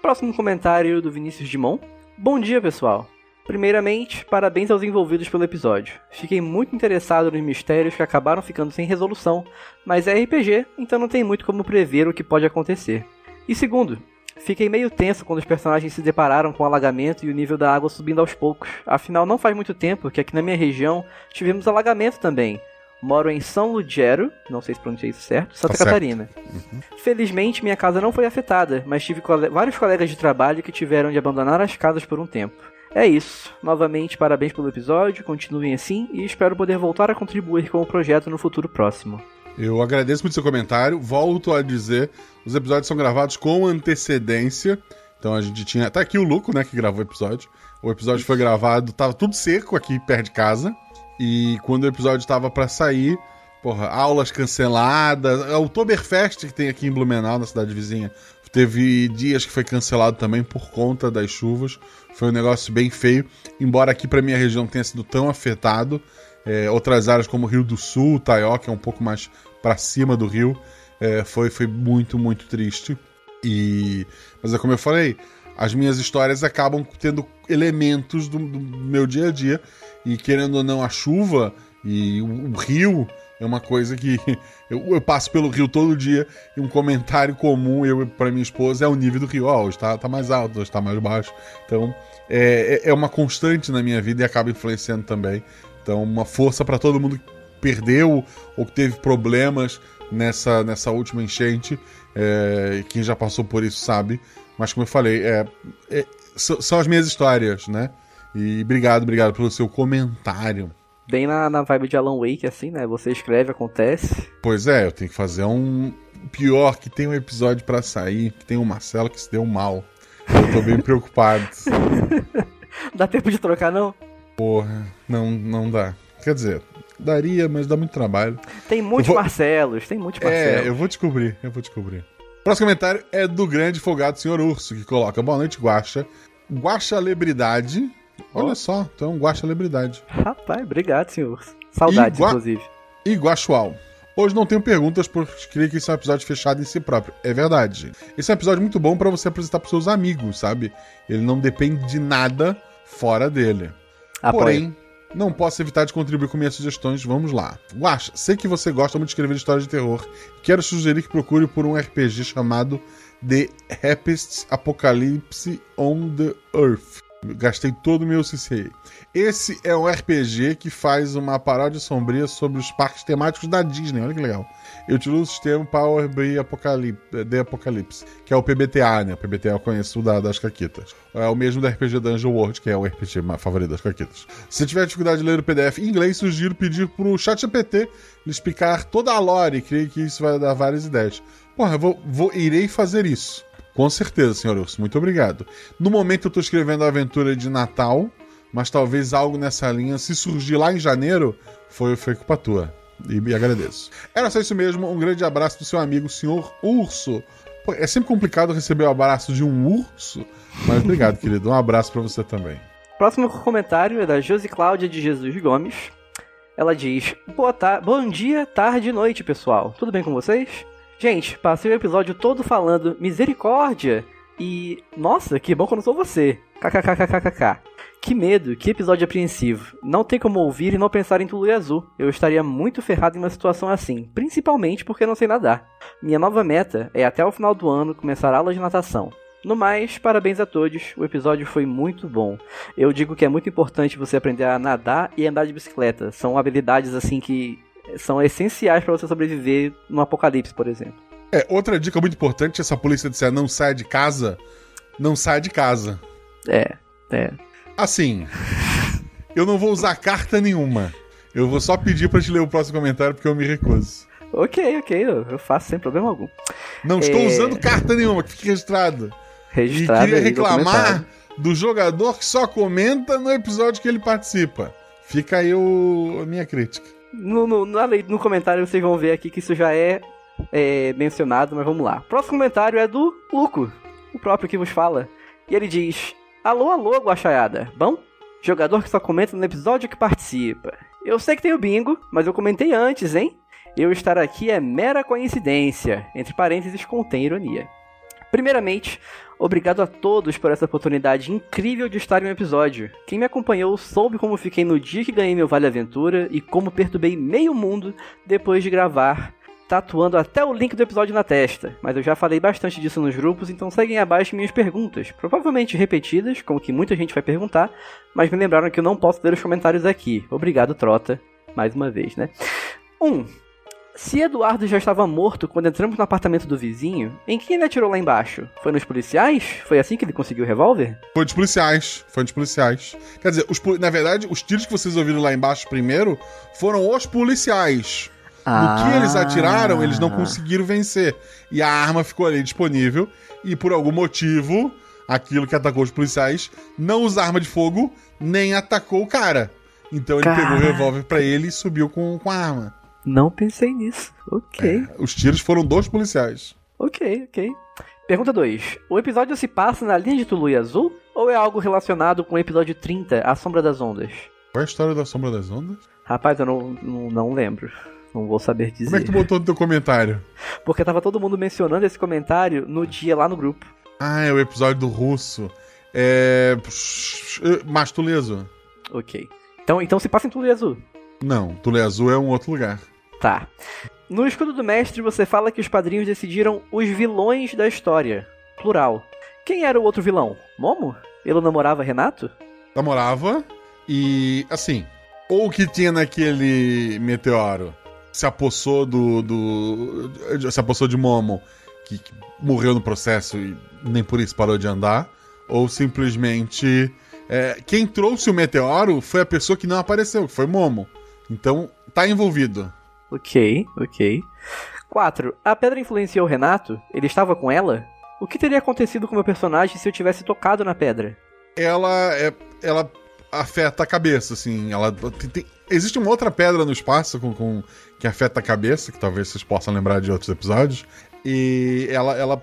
Próximo comentário do Vinícius Dimon. Bom dia, pessoal. Primeiramente, parabéns aos envolvidos pelo episódio. Fiquei muito interessado nos mistérios que acabaram ficando sem resolução, mas é RPG, então não tem muito como prever o que pode acontecer. E segundo, fiquei meio tenso quando os personagens se depararam com o alagamento e o nível da água subindo aos poucos. Afinal, não faz muito tempo que aqui na minha região tivemos alagamento também, Moro em São Lugero, não sei se pronunciei isso certo, Santa tá Catarina. Uhum. Felizmente, minha casa não foi afetada, mas tive vários colegas de trabalho que tiveram de abandonar as casas por um tempo. É isso. Novamente, parabéns pelo episódio, continuem assim e espero poder voltar a contribuir com o projeto no futuro próximo. Eu agradeço muito seu comentário. Volto a dizer, os episódios são gravados com antecedência. Então a gente tinha. Tá aqui o Luco, né, que gravou o episódio. O episódio foi gravado, tava tudo seco aqui perto de casa. E quando o episódio estava para sair, porra, aulas canceladas. É o Oktoberfest que tem aqui em Blumenau, na cidade vizinha. Teve dias que foi cancelado também por conta das chuvas. Foi um negócio bem feio. Embora aqui para minha região tenha sido tão afetado, é, outras áreas como Rio do Sul, Taió, que é um pouco mais para cima do rio, É, foi, foi muito, muito triste. E. Mas é como eu falei, as minhas histórias acabam tendo elementos do, do meu dia a dia. E querendo ou não, a chuva e o, o rio é uma coisa que eu, eu, passo pelo rio todo dia e um comentário comum eu para minha esposa é o nível do rio. Ó, oh, hoje tá, tá mais alto, hoje tá mais baixo. Então é, é, é uma constante na minha vida e acaba influenciando também. Então, uma força para todo mundo que perdeu ou que teve problemas nessa, nessa última enchente. É, quem já passou por isso sabe. Mas como eu falei, é, é, são as minhas histórias, né? E obrigado, obrigado pelo seu comentário. Bem na, na vibe de Alan Wake, assim, né? Você escreve, acontece. Pois é, eu tenho que fazer um. Pior que tem um episódio para sair, que tem o um Marcelo que se deu mal. Eu tô bem preocupado. <laughs> dá tempo de trocar, não? Porra, não, não dá. Quer dizer, daria, mas dá muito trabalho. Tem muitos vou... Marcelos, tem muitos Marcelos. É, eu vou descobrir, eu vou descobrir. Próximo comentário é do grande folgado senhor Urso, que coloca: Boa noite, Guaxa. Guaxa Lebridade Olha só, tu é um guaxa-celebridade. Rapaz, obrigado, senhor. Saudades, Igua... inclusive. E Guaxual. Hoje não tenho perguntas, porque queria que esse é um episódio fechado em si próprio. É verdade. Esse é um episódio muito bom para você apresentar pros seus amigos, sabe? Ele não depende de nada fora dele. Apoio. Porém, não posso evitar de contribuir com minhas sugestões. Vamos lá. Guaxa, sei que você gosta muito de escrever histórias de terror. Quero sugerir que procure por um RPG chamado The Happiest Apocalypse on the Earth. Gastei todo o meu CCA. Esse é um RPG que faz uma paródia sombria sobre os parques temáticos da Disney. Olha que legal. Eu utilizo o sistema Power BI Apocalypse, The Apocalypse, que é o PBTA, né? O PBTA eu conheço da, das Caquitas. É o mesmo da RPG Dungeon World, que é o RPG favorito das Caquitas. Se tiver dificuldade de ler o PDF em inglês, sugiro pedir pro ChatGPT explicar toda a lore. Creio que isso vai dar várias ideias. Porra, eu vou, vou, irei fazer isso. Com certeza, senhor Urso. Muito obrigado. No momento eu estou escrevendo a aventura de Natal, mas talvez algo nessa linha, se surgir lá em janeiro, foi, foi culpa tua. E me agradeço. Era só isso mesmo. Um grande abraço do seu amigo, senhor Urso. Pô, é sempre complicado receber o abraço de um urso, mas obrigado, <laughs> querido. Um abraço para você também. Próximo comentário é da Josi Cláudia de Jesus Gomes. Ela diz: Boa ta Bom dia, tarde e noite, pessoal. Tudo bem com vocês? Gente, passei o episódio todo falando misericórdia e. Nossa, que bom que eu não sou você. KKKKKK. Que medo, que episódio apreensivo. Não tem como ouvir e não pensar em Tulu Azul. Eu estaria muito ferrado em uma situação assim, principalmente porque não sei nadar. Minha nova meta é até o final do ano começar aula de natação. No mais, parabéns a todos, o episódio foi muito bom. Eu digo que é muito importante você aprender a nadar e andar de bicicleta. São habilidades assim que são essenciais para você sobreviver no apocalipse, por exemplo. É, outra dica muito importante, essa polícia disser não sai de casa, não sai de casa. É, é. Assim, eu não vou usar carta nenhuma. Eu vou só pedir para te ler o próximo comentário porque eu me recuso. Ok, ok, eu faço sem problema algum. Não estou é... usando carta nenhuma, que fique registrado. Registrado. E queria reclamar do jogador que só comenta no episódio que ele participa. Fica aí o... a minha crítica. No, no, no comentário vocês vão ver aqui que isso já é, é mencionado, mas vamos lá. Próximo comentário é do Luco, o próprio que vos fala. E ele diz: Alô, alô, Guaxaiada. Bom? Jogador que só comenta no episódio que participa. Eu sei que tem o bingo, mas eu comentei antes, hein? Eu estar aqui é mera coincidência, entre parênteses contém ironia. Primeiramente, obrigado a todos por essa oportunidade incrível de estar em um episódio. Quem me acompanhou soube como fiquei no dia que ganhei meu Vale Aventura e como perturbei meio mundo depois de gravar, tatuando até o link do episódio na testa. Mas eu já falei bastante disso nos grupos, então seguem abaixo minhas perguntas, provavelmente repetidas, como que muita gente vai perguntar, mas me lembraram que eu não posso ler os comentários aqui. Obrigado, Trota, mais uma vez, né? 1. Um, se Eduardo já estava morto quando entramos no apartamento do vizinho, em quem ele atirou lá embaixo? Foi nos policiais? Foi assim que ele conseguiu o revólver? Foi dos policiais. Foi dos policiais. Quer dizer, os, na verdade, os tiros que vocês ouviram lá embaixo primeiro foram os policiais. Ah. No que eles atiraram, eles não conseguiram vencer. E a arma ficou ali disponível. E por algum motivo, aquilo que atacou os policiais não usa arma de fogo, nem atacou o cara. Então ele Caraca. pegou o revólver para ele e subiu com, com a arma. Não pensei nisso. Ok. É, os tiros foram dos policiais. Ok, ok. Pergunta 2. O episódio se passa na linha de Tulu e Azul? Ou é algo relacionado com o episódio 30, A Sombra das Ondas? Qual é a história da Sombra das Ondas? Rapaz, eu não, não, não lembro. Não vou saber dizer. Como é que tu botou no teu comentário? <laughs> Porque tava todo mundo mencionando esse comentário no dia lá no grupo. Ah, é o episódio do russo. É. Mas Tule Azul. Ok. Então, então se passa em Tule Azul. Não, Tule Azul é um outro lugar. Tá. No escudo do mestre, você fala que os padrinhos decidiram os vilões da história. Plural. Quem era o outro vilão? Momo? Ele namorava Renato? Namorava. E, assim, ou o que tinha naquele meteoro se apossou do. do se apossou de Momo, que, que morreu no processo e nem por isso parou de andar. Ou simplesmente. É, quem trouxe o meteoro foi a pessoa que não apareceu, que foi Momo. Então, tá envolvido. Ok, ok. 4. A pedra influenciou o Renato? Ele estava com ela? O que teria acontecido com o meu personagem se eu tivesse tocado na pedra? Ela é. Ela afeta a cabeça, assim. Ela tem, tem, existe uma outra pedra no espaço com, com, que afeta a cabeça, que talvez vocês possam lembrar de outros episódios. E ela, ela,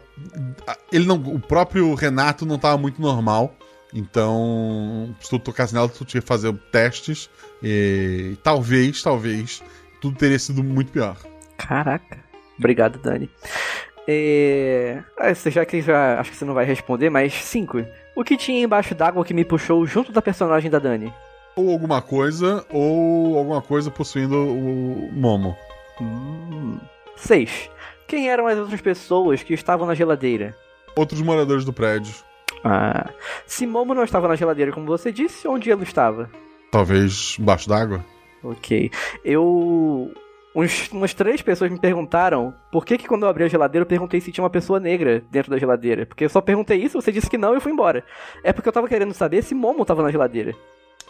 ele não, o próprio Renato não estava muito normal. Então, se tu tocasse nela, tu tinha que fazer testes. E talvez, talvez, tudo teria sido muito pior. Caraca. Obrigado, Dani. É... Ah, já que já acho que você não vai responder, mas cinco. O que tinha embaixo d'água que me puxou junto da personagem da Dani? Ou alguma coisa, ou alguma coisa possuindo o Momo. Hum. Seis. Quem eram as outras pessoas que estavam na geladeira? Outros moradores do prédio. Ah. Se Momo não estava na geladeira, como você disse, onde ele estava? Talvez embaixo d'água. Ok. Eu uns, umas três pessoas me perguntaram por que, que quando eu abri a geladeira eu perguntei se tinha uma pessoa negra dentro da geladeira. Porque eu só perguntei isso, você disse que não e eu fui embora. É porque eu tava querendo saber se Momo tava na geladeira.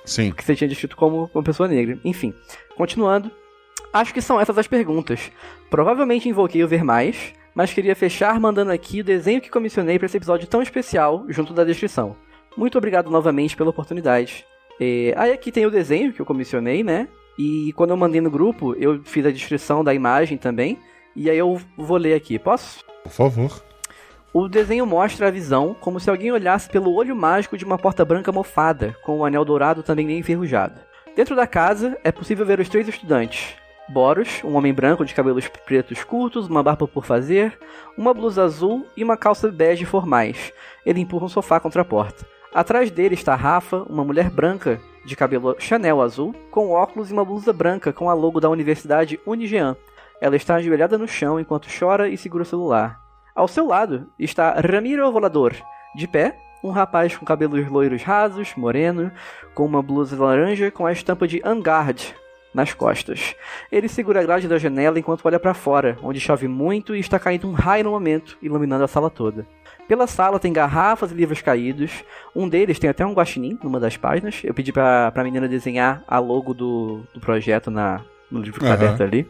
Sim. Que você tinha descrito como uma pessoa negra. Enfim, continuando. Acho que são essas as perguntas. Provavelmente invoquei o ver mais, mas queria fechar mandando aqui o desenho que comissionei para esse episódio tão especial, junto da descrição. Muito obrigado novamente pela oportunidade. É, aí aqui tem o desenho que eu comissionei, né? E quando eu mandei no grupo, eu fiz a descrição da imagem também. E aí eu vou ler aqui, posso? Por favor. O desenho mostra a visão como se alguém olhasse pelo olho mágico de uma porta branca mofada, com o anel dourado também bem enferrujado. Dentro da casa é possível ver os três estudantes. Boros, um homem branco de cabelos pretos curtos, uma barba por fazer, uma blusa azul e uma calça bege formais. Ele empurra um sofá contra a porta. Atrás dele está Rafa, uma mulher branca de cabelo Chanel azul, com óculos e uma blusa branca com a logo da Universidade Unigean. Ela está ajoelhada no chão enquanto chora e segura o celular. Ao seu lado está Ramiro Volador, de pé, um rapaz com cabelos loiros rasos, moreno, com uma blusa laranja com a estampa de Angard nas costas. Ele segura a grade da janela enquanto olha para fora, onde chove muito e está caindo um raio no momento, iluminando a sala toda. Pela sala tem garrafas e livros caídos. Um deles tem até um guaxinim numa das páginas. Eu pedi pra, pra menina desenhar a logo do, do projeto na, no livro que tá aberto ali.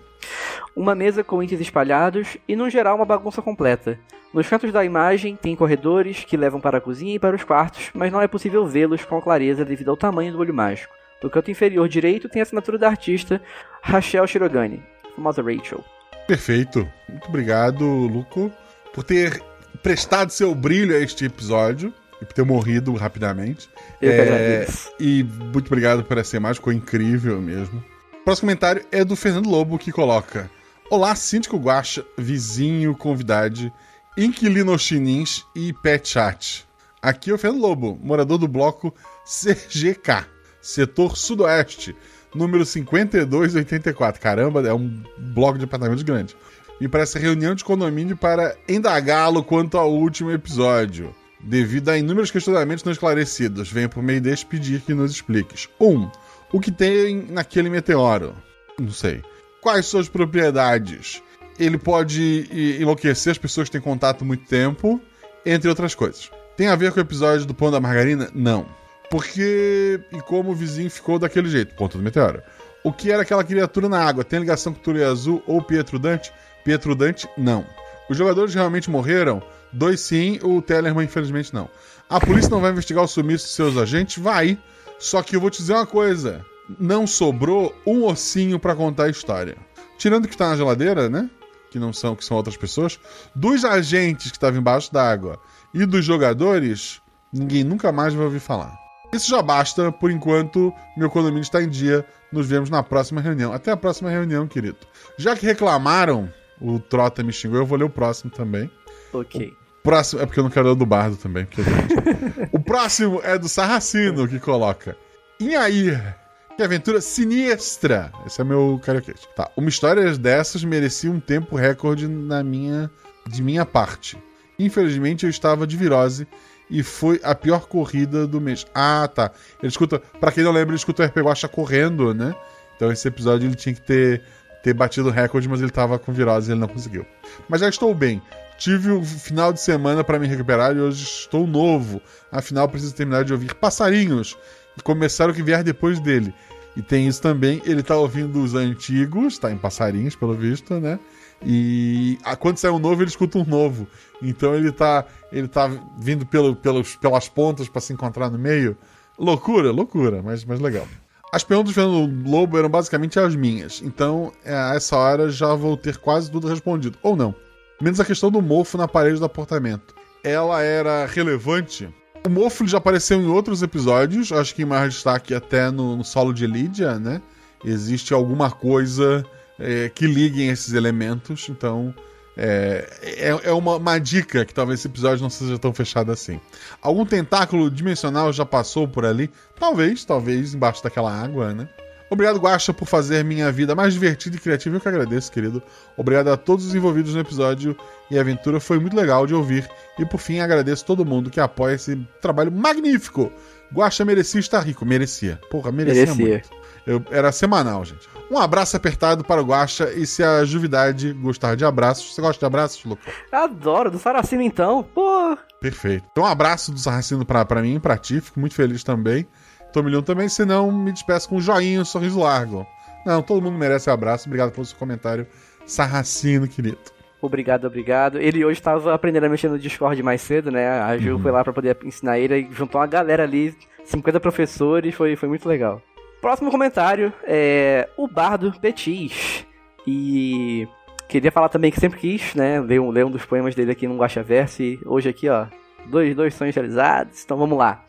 Uma mesa com itens espalhados e, no geral, uma bagunça completa. Nos cantos da imagem tem corredores que levam para a cozinha e para os quartos, mas não é possível vê-los com clareza devido ao tamanho do olho mágico. No canto inferior direito tem a assinatura da artista Rachel Shirogane, famosa Rachel. Perfeito. Muito obrigado, Luco, por ter prestado seu brilho a este episódio e por ter morrido rapidamente. Eu é, e muito obrigado por essa imagem, ficou incrível mesmo. O próximo comentário é do Fernando Lobo, que coloca: Olá, síndico Guacha, vizinho, convidade, inquilino chinins e pet chat. Aqui é o Fernando Lobo, morador do bloco CGK, setor sudoeste, número 5284. Caramba, é um bloco de apartamentos grande e para essa reunião de condomínio para indagá-lo quanto ao último episódio. Devido a inúmeros questionamentos não esclarecidos, venho por meio deste pedir que nos expliques. 1. Um, o que tem naquele meteoro? Não sei. Quais suas propriedades? Ele pode enlouquecer as pessoas que têm contato muito tempo, entre outras coisas. Tem a ver com o episódio do Pão da Margarina? Não. Porque. E como o vizinho ficou daquele jeito? Ponto do meteoro. O que era aquela criatura na água? Tem ligação com Túlio Azul ou Pietro Dante? Pietro Dante, não. Os jogadores realmente morreram? Dois sim, o Tellerman infelizmente não. A polícia não vai investigar o sumiço de seus agentes? Vai. Só que eu vou te dizer uma coisa. Não sobrou um ossinho para contar a história. Tirando que tá na geladeira, né? Que não são, que são outras pessoas. Dos agentes que estavam embaixo d'água e dos jogadores, ninguém nunca mais vai ouvir falar. Isso já basta, por enquanto, meu condomínio está em dia. Nos vemos na próxima reunião. Até a próxima reunião, querido. Já que reclamaram, o Trota me xingou, eu vou ler o próximo também. Ok. Próximo, é porque eu não quero ler o do Bardo também, porque é <laughs> o próximo é do Sarracino, que coloca. Inhair, que aventura sinistra. Esse é meu karaokê. Tá, uma história dessas merecia um tempo recorde na minha, de minha parte. Infelizmente eu estava de virose e foi a pior corrida do mês. Ah, tá. Ele escuta, para quem não lembra, ele escuta o RPG Guacha correndo, né? Então esse episódio ele tinha que ter, ter batido o recorde, mas ele tava com virose e ele não conseguiu. Mas já estou bem. Tive o final de semana para me recuperar e hoje estou novo. Afinal, preciso terminar de ouvir passarinhos e começar o que vier depois dele. E tem isso também, ele tá ouvindo os antigos, tá em passarinhos, pelo visto, né? E quando sai um novo, ele escuta um novo. Então ele tá, ele tá vindo pelo, pelos, pelas pontas para se encontrar no meio. Loucura, loucura, mas, mas legal. As perguntas do Fernando Lobo eram basicamente as minhas. Então, é, a essa hora já vou ter quase tudo respondido. Ou não. Menos a questão do mofo na parede do apartamento. Ela era relevante. O mofo já apareceu em outros episódios, acho que em mais destaque até no, no solo de Lydia, né? Existe alguma coisa é, que liguem esses elementos, então é, é, é uma, uma, dica que talvez esse episódio não seja tão fechado assim. Algum tentáculo dimensional já passou por ali? Talvez, talvez embaixo daquela água, né? Obrigado, Guaxa, por fazer minha vida mais divertida e criativa. Eu que agradeço, querido. Obrigado a todos os envolvidos no episódio e a aventura foi muito legal de ouvir. E por fim, agradeço todo mundo que apoia esse trabalho magnífico. Guaxa merecia estar rico. Merecia. Porra, merecia, merecia. muito. Eu, era semanal, gente. Um abraço apertado para o Guaxa e se a Juvidade gostar de abraços. Você gosta de abraços, Luca? Adoro, do Saracino então. Pô. Perfeito. Então, um abraço do Saracino para mim para ti. Fico muito feliz também. Tomilhão também, senão me despeço com um joinha, um sorriso largo. Não, todo mundo merece um abraço. Obrigado pelo seu comentário, Sarracino, querido. Obrigado, obrigado. Ele hoje estava aprendendo a mexer no Discord mais cedo, né? A Ju uhum. foi lá para poder ensinar ele e juntou uma galera ali, 50 professores, foi, foi muito legal. Próximo comentário é o Bardo Petis. E queria falar também que sempre quis, né? Ler um, ler um dos poemas dele aqui no Guaxaverse. E hoje aqui, ó, dois, dois sonhos realizados. Então vamos lá.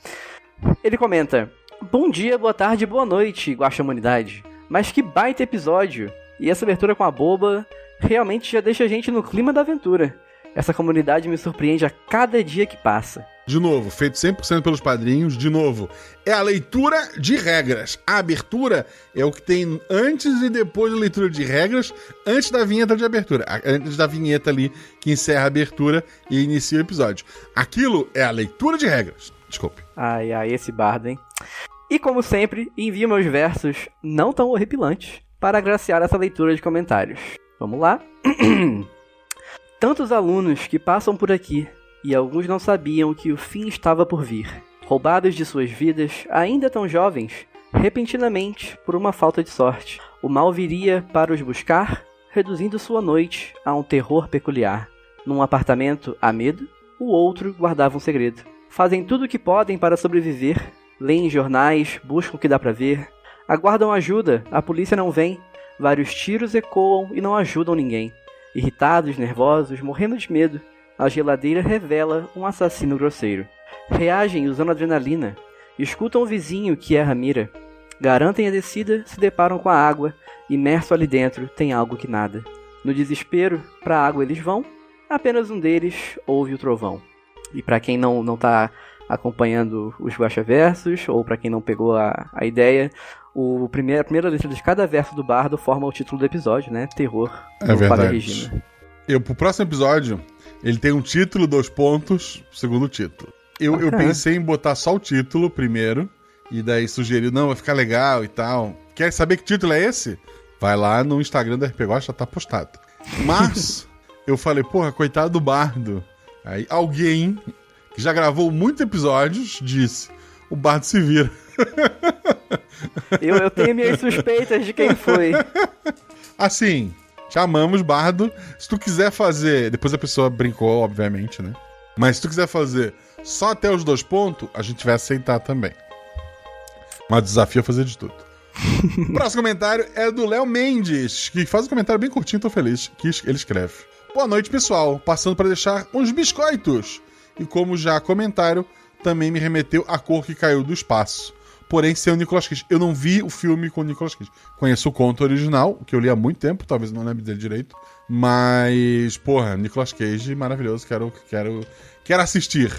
Ele comenta: Bom dia, boa tarde, boa noite, Guaxa Humanidade. Mas que baita episódio! E essa abertura com a boba realmente já deixa a gente no clima da aventura. Essa comunidade me surpreende a cada dia que passa. De novo, feito 100% pelos padrinhos. De novo, é a leitura de regras. A abertura é o que tem antes e depois da leitura de regras, antes da vinheta de abertura. Antes da vinheta ali que encerra a abertura e inicia o episódio. Aquilo é a leitura de regras. Desculpe. Ai, ai, esse bardo, hein? E como sempre, envio meus versos não tão horripilantes para agraciar essa leitura de comentários. Vamos lá? <clears throat> Tantos alunos que passam por aqui e alguns não sabiam que o fim estava por vir. Roubados de suas vidas, ainda tão jovens, repentinamente, por uma falta de sorte, o mal viria para os buscar, reduzindo sua noite a um terror peculiar. Num apartamento há medo, o outro guardava um segredo. Fazem tudo o que podem para sobreviver, leem jornais, buscam o que dá para ver, aguardam ajuda, a polícia não vem, vários tiros ecoam e não ajudam ninguém. Irritados, nervosos, morrendo de medo, a geladeira revela um assassino grosseiro. Reagem usando adrenalina, escutam o vizinho que erra a mira, garantem a descida, se deparam com a água, imerso ali dentro tem algo que nada. No desespero, para a água eles vão, apenas um deles ouve o trovão. E para quem não não tá acompanhando os Guacha Versos, ou para quem não pegou a, a ideia, o primeiro, a primeira letra de cada verso do bardo forma o título do episódio, né? Terror. É verdade. Eu, pro próximo episódio, ele tem um título, dois pontos, segundo título. Eu, eu pensei em botar só o título primeiro, e daí sugeriu, não, vai ficar legal e tal. Quer saber que título é esse? Vai lá no Instagram da RPG já tá postado. Mas, <laughs> eu falei, porra, coitado do bardo. Aí alguém que já gravou muitos episódios disse: o Bardo se vira. Eu, eu tenho minhas suspeitas de quem foi. <laughs> Assim, chamamos Bardo. Se tu quiser fazer. Depois a pessoa brincou, obviamente, né? Mas se tu quiser fazer só até os dois pontos, a gente vai aceitar também. Mas desafio é fazer de tudo. o <laughs> próximo comentário é do Léo Mendes, que faz um comentário bem curtinho, tô feliz, que ele escreve. Boa noite, pessoal. Passando para deixar uns biscoitos. E como já comentaram, também me remeteu a cor que caiu do espaço. Porém, sem o Nicolas Cage. Eu não vi o filme com o Nicolas Cage. Conheço o conto original, que eu li há muito tempo, talvez não lembre dele direito. Mas, porra, Nicolas Cage, maravilhoso, quero, quero, quero assistir.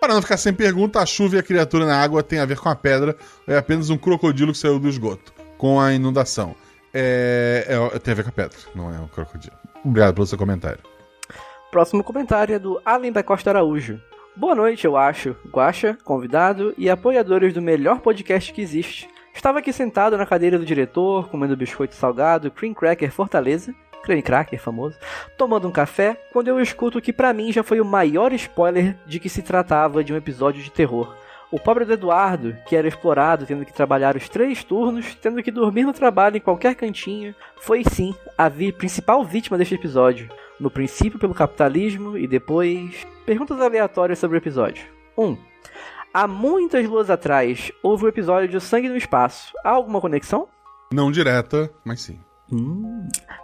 Para não ficar sem pergunta, a chuva e a criatura na água tem a ver com a pedra é apenas um crocodilo que saiu do esgoto com a inundação? É, é, tem a ver com a pedra, não é um crocodilo. Obrigado pelo seu comentário. Próximo comentário é do Allen da Costa Araújo. Boa noite, eu acho. Guaxa, convidado e apoiadores do melhor podcast que existe. Estava aqui sentado na cadeira do diretor, comendo biscoito salgado, cream cracker Fortaleza, cream cracker famoso, tomando um café, quando eu escuto o que para mim já foi o maior spoiler de que se tratava de um episódio de terror. O pobre do Eduardo, que era explorado, tendo que trabalhar os três turnos, tendo que dormir no trabalho em qualquer cantinho, foi sim a vi principal vítima deste episódio. No princípio pelo capitalismo e depois. Perguntas aleatórias sobre o episódio. 1. Um, há muitas luas atrás houve o um episódio de Sangue no Espaço. Há alguma conexão? Não direta, mas sim.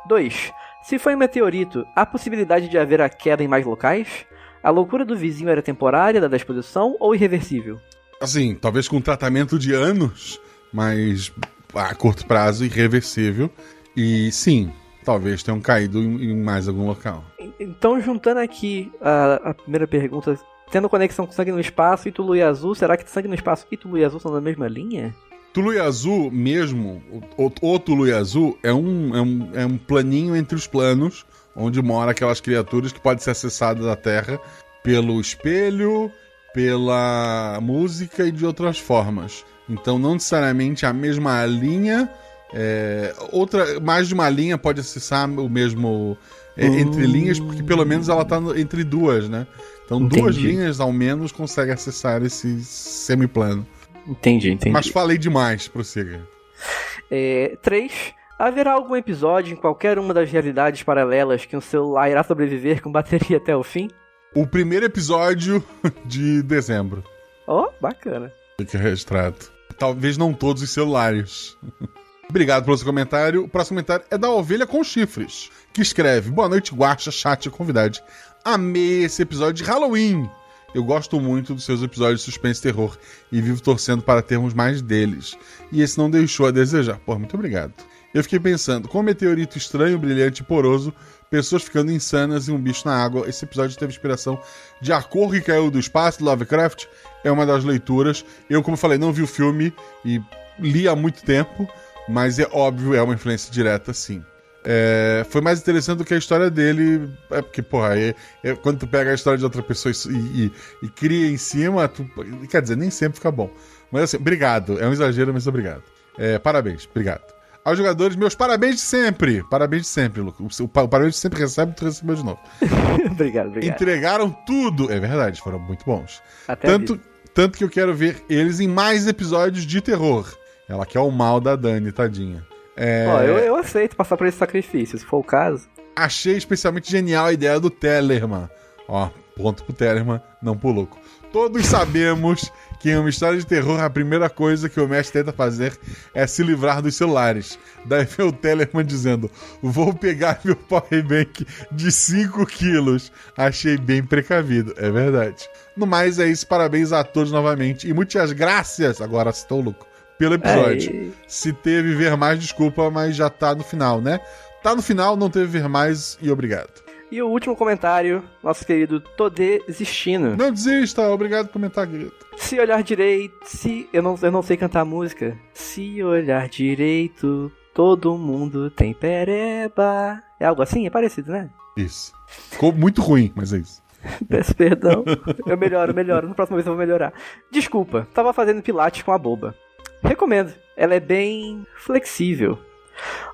2. Hum. Se foi um meteorito, há possibilidade de haver a queda em mais locais? A loucura do vizinho era temporária, da exposição ou irreversível? Assim, talvez com tratamento de anos, mas a curto prazo irreversível. E sim, talvez tenham caído em, em mais algum local. Então, juntando aqui a, a, primeira pergunta, tendo conexão com Sangue no Espaço e Tulu e Azul, será que Sangue no Espaço e Tulu e Azul são da mesma linha? Tulu e Azul mesmo, o, o Tulu e Azul é um, é, um, é um planinho entre os planos, onde mora aquelas criaturas que podem ser acessadas da Terra pelo espelho, pela música e de outras formas. Então, não necessariamente a mesma linha. É, outra, mais de uma linha pode acessar o mesmo é, entre linhas, porque pelo menos ela está entre duas, né? Então, entendi. duas linhas ao menos consegue acessar esse semiplano. Entendi, entendi. Mas falei demais, prossiga. É, três. Haverá algum episódio em qualquer uma das realidades paralelas que um celular irá sobreviver com bateria até o fim? o primeiro episódio <laughs> de dezembro. Oh, bacana. Fica registrado. Talvez não todos os celulares. <laughs> Obrigado pelo seu comentário. O próximo comentário é da Ovelha com Chifres, que escreve: Boa noite, Guacha, chat e convidade. Amei esse episódio de Halloween. Eu gosto muito dos seus episódios de suspense e terror e vivo torcendo para termos mais deles. E esse não deixou a desejar. Pô, muito obrigado. Eu fiquei pensando, com um meteorito estranho, brilhante e poroso, pessoas ficando insanas e um bicho na água. Esse episódio teve inspiração de A Cor que Caiu do Espaço, Lovecraft. É uma das leituras. Eu, como falei, não vi o filme e li há muito tempo, mas é óbvio, é uma influência direta, sim. É, foi mais interessante do que a história dele. É porque, porra, é, é, quando tu pega a história de outra pessoa e, e, e, cria em cima, tu, quer dizer, nem sempre fica bom. Mas assim, obrigado. É um exagero, mas obrigado. É, parabéns, obrigado aos jogadores, meus parabéns de sempre. Parabéns de sempre, Lucas. O, parabéns de sempre recebe, tu recebeu de novo. <laughs> obrigado, obrigado. Entregaram tudo. É verdade, foram muito bons. Até tanto, tanto que eu quero ver eles em mais episódios de terror. Ela quer o mal da Dani, tadinha. É... Ó, eu, eu aceito passar por esse sacrifício, se for o caso. Achei especialmente genial a ideia do Tellerman. Ó, ponto pro Tellerman, não pro louco. Todos sabemos <laughs> que em uma história de terror a primeira coisa que o mestre tenta fazer é se livrar dos celulares. Daí vem o Telemann dizendo: Vou pegar <laughs> meu powerbank de 5 quilos. Achei bem precavido, é verdade. No mais é isso, parabéns a todos novamente. E muitas graças, agora estou louco, pelo episódio. Ei. Se teve ver mais, desculpa, mas já tá no final, né? Tá no final, não teve ver mais e obrigado. E o último comentário, nosso querido Todê Existindo. Não desista, obrigado por comentar, querido. Se olhar direito, se. Eu não, eu não sei cantar a música. Se olhar direito, todo mundo tem pereba. É algo assim? É parecido, né? Isso. Ficou muito ruim, mas é isso. <laughs> Peço perdão. Eu melhoro, melhoro. Na próxima vez eu vou melhorar. Desculpa, tava fazendo pilates com a boba. Recomendo. Ela é bem flexível.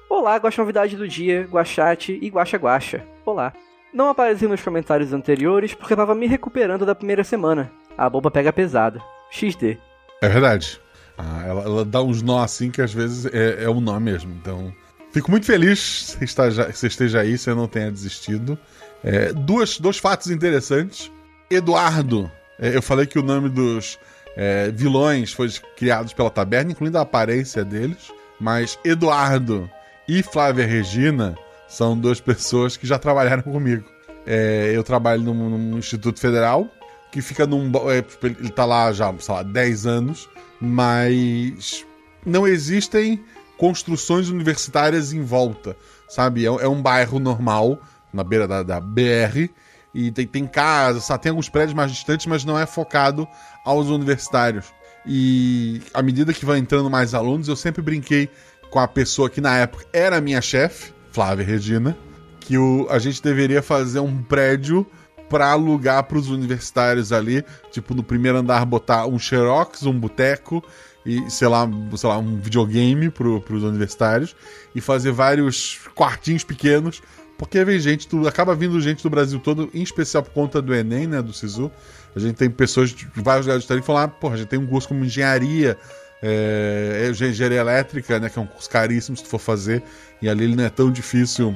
Olá, Guaxa Novidade do Dia, Guachate e Guaxa Guaxa. Olá. Não apareci nos comentários anteriores porque tava me recuperando da primeira semana. A boba pega pesada. XD. É verdade. Ah, ela, ela, dá uns nó assim que às vezes é, é um nó mesmo. Então, fico muito feliz que você esteja aí, você não tenha desistido. É, duas, dois fatos interessantes. Eduardo, é, eu falei que o nome dos é, vilões foi criados pela taberna, incluindo a aparência deles. Mas Eduardo e Flávia Regina são duas pessoas que já trabalharam comigo. É, eu trabalho num, num, Instituto Federal que fica num. É, tipo, ele tá lá já, sei lá, 10 anos, mas não existem construções universitárias em volta, sabe? É, é um bairro normal, na beira da, da BR, e tem, tem casas, sabe? tem alguns prédios mais distantes, mas não é focado aos universitários. E à medida que vai entrando mais alunos, eu sempre brinquei com a pessoa que na época era minha chefe, Flávia Regina, que o, a gente deveria fazer um prédio para alugar para os universitários ali, tipo no primeiro andar botar um xerox, um boteco e sei lá, sei lá, um videogame para os universitários e fazer vários quartinhos pequenos, porque vem gente, tu, acaba vindo gente do Brasil todo, em especial por conta do Enem, né, do Sisu. A gente tem pessoas de vários lugares estado que falam, ah, porra, a gente tem um curso como engenharia, é, engenharia elétrica, né, que é um curso caríssimo se tu for fazer, e ali ele não é tão difícil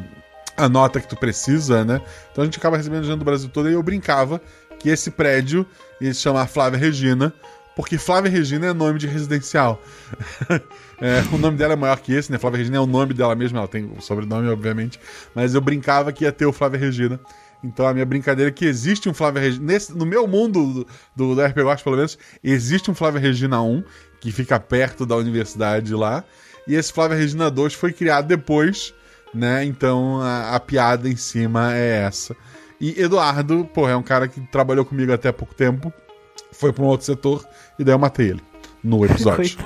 a nota que tu precisa, né? Então a gente acaba recebendo gente do Brasil todo e eu brincava que esse prédio ia se chamar Flávia Regina, porque Flávia Regina é nome de residencial. <laughs> é, o nome dela é maior que esse, né? Flávia Regina é o nome dela mesma, ela tem o sobrenome, obviamente, mas eu brincava que ia ter o Flávia Regina. Então a minha brincadeira é que existe um Flávia Regina. Nesse, no meu mundo do, do, do RPG Watch, pelo menos, existe um Flávia Regina 1, que fica perto da universidade lá. E esse Flávia Regina 2 foi criado depois, né? Então a, a piada em cima é essa. E Eduardo, pô, é um cara que trabalhou comigo até há pouco tempo, foi para um outro setor, e daí eu matei ele no episódio.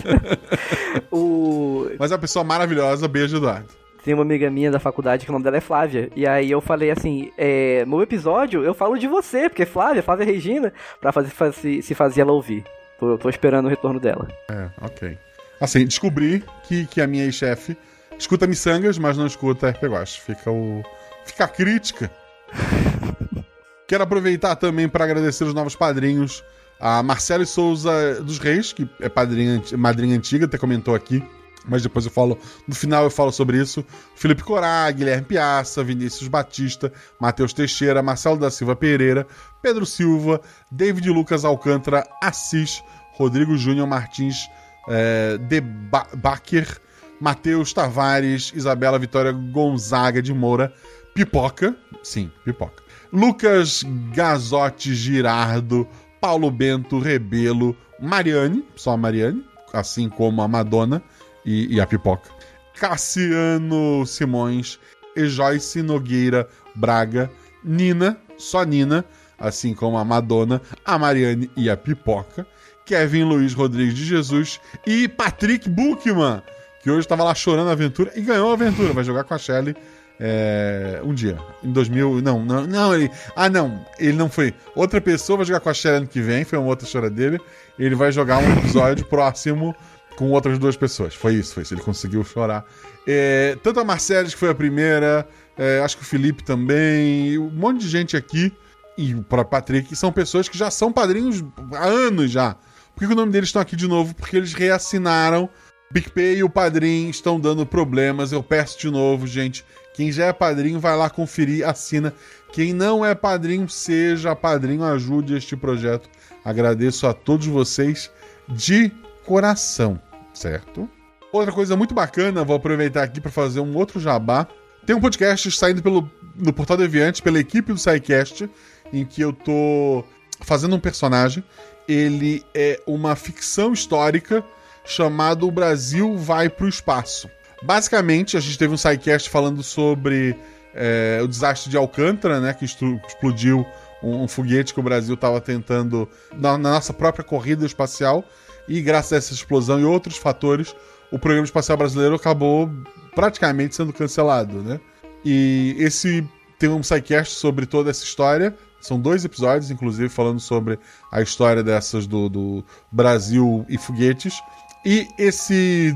<laughs> <laughs> o... Mas é uma pessoa maravilhosa, beijo, Eduardo tem uma amiga minha da faculdade que o nome dela é Flávia. E aí eu falei assim, é, no episódio eu falo de você, porque Flávia, Flávia Regina, pra fazer, fazer, se fazer ela ouvir. Tô, tô esperando o retorno dela. É, ok. Assim, descobri que, que a minha ex-chefe escuta miçangas, mas não escuta RP Guache. Fica o. Fica a crítica. <laughs> Quero aproveitar também para agradecer os novos padrinhos. A Marcele Souza dos Reis, que é padrinha, madrinha antiga, até comentou aqui mas depois eu falo, no final eu falo sobre isso. Felipe Corá, Guilherme Piaça, Vinícius Batista, Matheus Teixeira, Marcelo da Silva Pereira, Pedro Silva, David Lucas Alcântara, Assis, Rodrigo Júnior Martins é, de ba Bacher, Matheus Tavares, Isabela Vitória Gonzaga de Moura, Pipoca, sim, Pipoca, Lucas Gazotti Girardo, Paulo Bento Rebelo, Mariane, só Mariane, assim como a Madonna, e, e a pipoca. Cassiano Simões e Joyce Nogueira Braga, Nina, só Nina, assim como a Madonna, a Mariane e a Pipoca, Kevin Luiz Rodrigues de Jesus e Patrick Buchmann, que hoje estava lá chorando a aventura e ganhou a aventura, vai jogar com a Shelly é, um dia, em 2000, não, não, não, ele, ah não, ele não foi, outra pessoa vai jogar com a Shelly ano que vem, foi uma outra história dele, ele vai jogar um episódio próximo com outras duas pessoas. Foi isso, foi isso. Ele conseguiu chorar. É, tanto a Marceles, que foi a primeira, é, acho que o Felipe também, um monte de gente aqui, e o próprio Patrick, são pessoas que já são padrinhos há anos já. Por que o nome deles estão aqui de novo? Porque eles reassinaram. PicPay e o padrinho estão dando problemas. Eu peço de novo, gente. Quem já é padrinho, vai lá conferir, assina. Quem não é padrinho, seja padrinho, ajude este projeto. Agradeço a todos vocês de coração certo? Outra coisa muito bacana, vou aproveitar aqui para fazer um outro jabá. Tem um podcast saindo pelo, no Portal Deviante, pela equipe do SciCast, em que eu tô fazendo um personagem. Ele é uma ficção histórica chamado O Brasil Vai para o Espaço. Basicamente, a gente teve um SciCast falando sobre é, o desastre de Alcântara, né, que explodiu um, um foguete que o Brasil estava tentando na, na nossa própria corrida espacial. E graças a essa explosão e outros fatores, o programa espacial brasileiro acabou praticamente sendo cancelado, né? E esse tem um sidecast sobre toda essa história. São dois episódios, inclusive, falando sobre a história dessas do, do Brasil e foguetes. E esse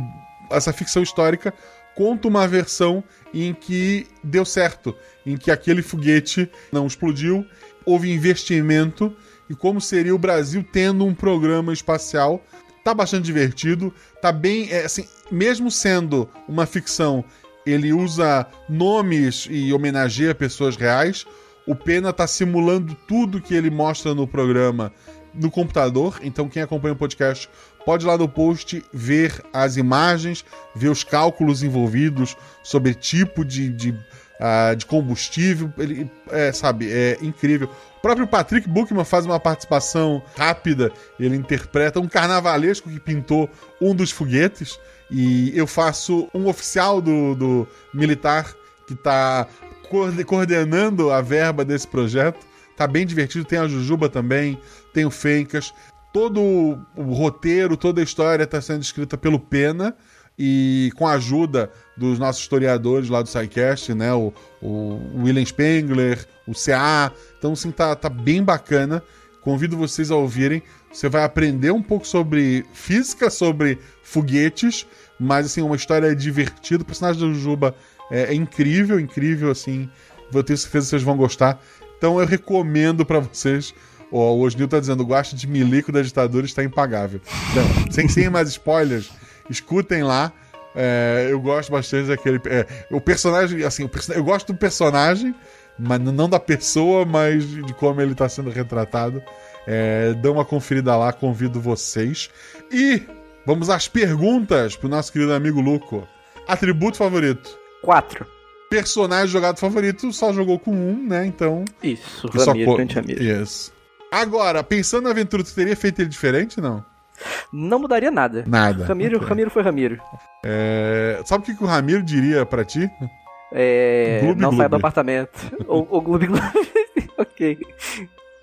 essa ficção histórica conta uma versão em que deu certo, em que aquele foguete não explodiu, houve investimento e como seria o Brasil tendo um programa espacial tá bastante divertido, tá bem, é, assim, mesmo sendo uma ficção, ele usa nomes e homenageia pessoas reais. O Pena tá simulando tudo que ele mostra no programa no computador, então quem acompanha o podcast pode ir lá no post ver as imagens, ver os cálculos envolvidos sobre tipo de, de ah, de combustível. Ele, é, sabe, é incrível. O próprio Patrick Buchmann faz uma participação rápida. Ele interpreta um carnavalesco que pintou um dos foguetes. E eu faço um oficial do, do militar que está coordenando a verba desse projeto. Tá bem divertido. Tem a Jujuba também, tem o Fencas. Todo o roteiro, toda a história está sendo escrita pelo Pena e com a ajuda dos nossos historiadores lá do SciCast, né? O, o William Spengler, o CA. Então, sim, tá, tá bem bacana. Convido vocês a ouvirem. Você vai aprender um pouco sobre física, sobre foguetes, mas assim, uma história divertida. O personagem da Jujuba é, é incrível, incrível, assim. Eu tenho certeza que vocês vão gostar. Então eu recomendo para vocês. Oh, o Osnil tá dizendo, gosto de milico da ditadura está impagável. Sem, sem mais spoilers, escutem lá. É, eu gosto bastante daquele. É, o personagem, assim, o eu gosto do personagem, mas não da pessoa, mas de como ele está sendo retratado. É, dê uma conferida lá, convido vocês. E vamos às perguntas pro nosso querido amigo Luco. Atributo favorito? Quatro. Personagem jogado favorito, só jogou com um, né? Então. Isso, só Ramiro, co... grande Ramiro. Isso. Agora, pensando na aventura, tu teria feito ele diferente, não? Não mudaria nada. Nada. Ramiro, Ok. Ramiro foi Ramiro. É, Sabe o que, que o Ramiro diria pra ti? É, Gloob, não sai do apartamento. <laughs> ou, ou Gloob Gloob. <laughs> ok.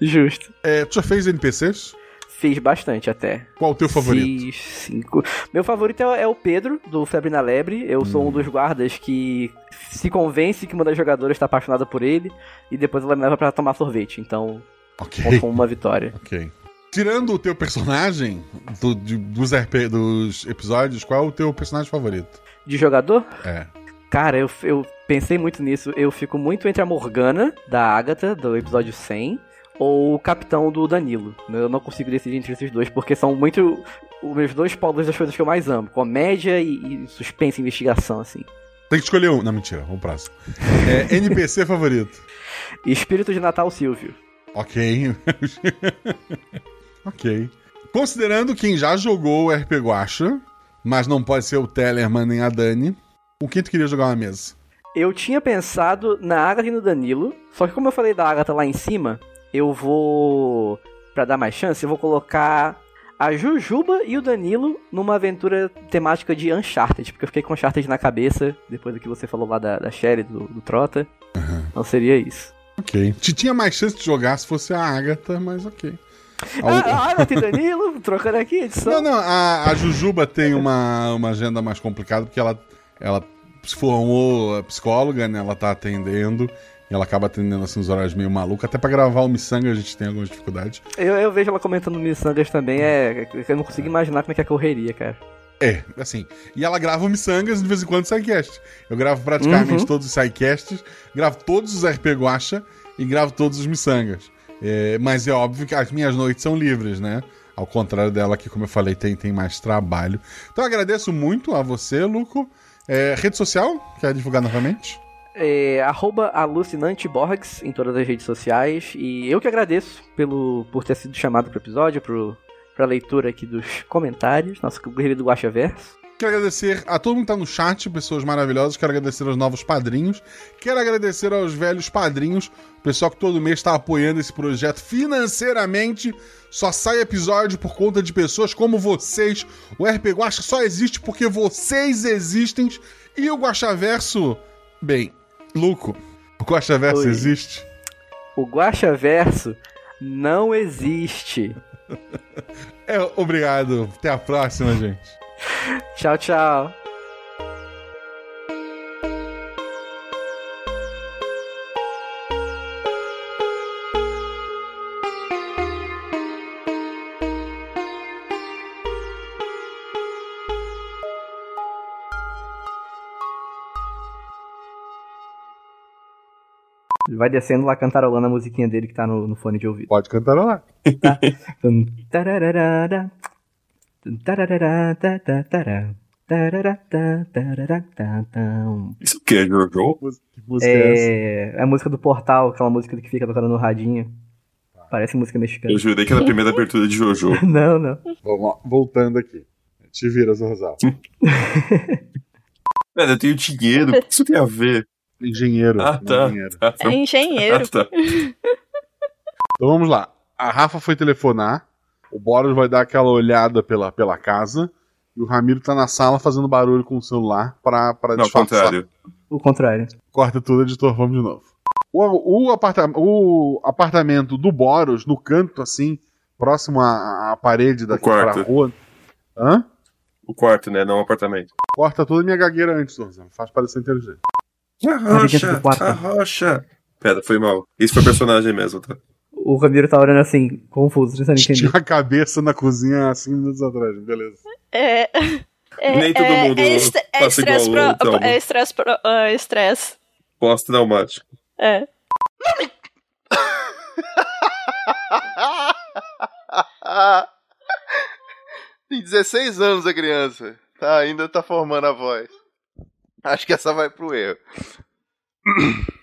Justo. É, tu já fez NPCs? Fiz bastante até. Qual o teu favorito? Fiz cinco. Meu favorito é, é o Pedro, do Febre na Lebre. Eu sou Hum. um dos guardas que se convence que uma das jogadoras está apaixonada por ele e depois ela me leva pra tomar sorvete. Então, Ok. conto como uma vitória. Ok. Tirando o teu personagem do- de- dos, RP, dos episódios, qual é o teu personagem favorito? De jogador? É. Cara, eu, eu pensei muito nisso. Eu fico muito entre a Morgana, da Agatha, do episódio 100, ou o Capitão do Danilo. Eu não consigo decidir entre esses dois, porque são muito os meus dois polos das coisas que eu mais amo. Comédia e, e suspense e investigação, assim. Tem que escolher um. Não, mentira. Vamos pro próximo. É, <laughs> NPC favorito? Espírito de Natal Silvio. Ok. <laughs> ok. Considerando quem já jogou o RP Guacha, mas não pode ser o Tellerman nem a Dani, com quem tu queria jogar uma mesa? Eu tinha pensado na Agatha e no Danilo, só que como eu falei da Agatha lá em cima, eu vou, Pra dar mais chance, eu vou colocar a Jujuba e o Danilo numa aventura temática de Uncharted, porque eu fiquei com Uncharted na cabeça, depois do que você falou lá da, da Sherry, do, do Trota. Então seria isso. Ok. Te tinha mais chance de jogar se fosse a Agatha, mas ok. A Ah, outra- a e Danilo, trocando aqui a edição. Não, não, a, a Jujuba tem uma, uma agenda mais complicada, porque ela, ela se formou psicóloga, né? Ela tá atendendo, e ela acaba atendendo assim, uns horários meio malucos. Até pra gravar o Missanga a gente tem algumas dificuldades. Eu, eu vejo ela comentando Missangas também, é. Eu não consigo imaginar como é que é a correria, cara. É, assim. E ela grava o Missangas de vez em quando sidecast. Eu gravo praticamente Uhum. todos os sidecasts, gravo todos os RP Guacha e gravo todos os Missangas. É, mas é óbvio que as minhas noites são livres, né? Ao contrário dela, que, como eu falei, tem, tem mais trabalho. Então agradeço muito a você, Luco. É, rede social, quer divulgar novamente? É, alucinanteborgs em todas as redes sociais. E eu que agradeço pelo, por ter sido chamado pro episódio, pro, pra leitura aqui dos comentários, nosso querido Guacha Verso. Quero agradecer a todo mundo que tá no chat, pessoas maravilhosas. Quero agradecer aos novos padrinhos. Quero agradecer aos velhos padrinhos, o pessoal que todo mês está apoiando esse projeto financeiramente. Só sai episódio por conta de pessoas como vocês. O RP Guacha só existe porque vocês existem. E o Guachaverso, bem, Luco, o Guachaverso Oi. existe? O Guacha Verso não existe. <laughs> É, obrigado. Até a próxima, gente. <laughs> Tchau, tchau. Ele vai descendo lá cantarolando a musiquinha dele que tá no, no fone de ouvido. Pode cantarolar. <laughs> Tum, Isso o que é, Jojo? Que música é essa? É, é a música do Portal, aquela música que fica tocando no radinho. Parece música mexicana. Eu jurei que era a primeira abertura de Jojo. <laughs> Não, não. Vamos lá, voltando aqui. Te vira, Zorzal. Velho, eu tenho dinheiro, o que isso tem a ver? Engenheiro. Ah, tá. engenheiro. Ah, É engenheiro. Ah, tá. Então vamos lá. A Rafa foi telefonar. O Boros vai dar aquela olhada pela, pela casa. E o Ramiro tá na sala fazendo barulho com o celular pra, pra Não, disfarçar. contrário. O contrário. Corta tudo, editor, vamos de novo. O, o, aparta- o apartamento do Boros, no canto, assim, próximo à, à parede daqui pra quarto. rua. Hã? O quarto, né? Não o apartamento. Corta toda a minha gagueira antes, Dorzão. Faz parecer inteligente. A quarto. a rocha. Pera, foi mal. Isso foi personagem mesmo, tá? O Ramiro tá olhando assim, confuso, tentando Tinha entender. uma cabeça na cozinha há 5 minutos atrás, beleza. É, é, Nem todo é, mundo é, est- é estresse igual pro- é estresse pro- é estresse. Pós-traumático. É. <laughs> Tem 16 anos a criança. Tá, ainda tá formando a voz. Acho que essa vai pro erro. <clears throat>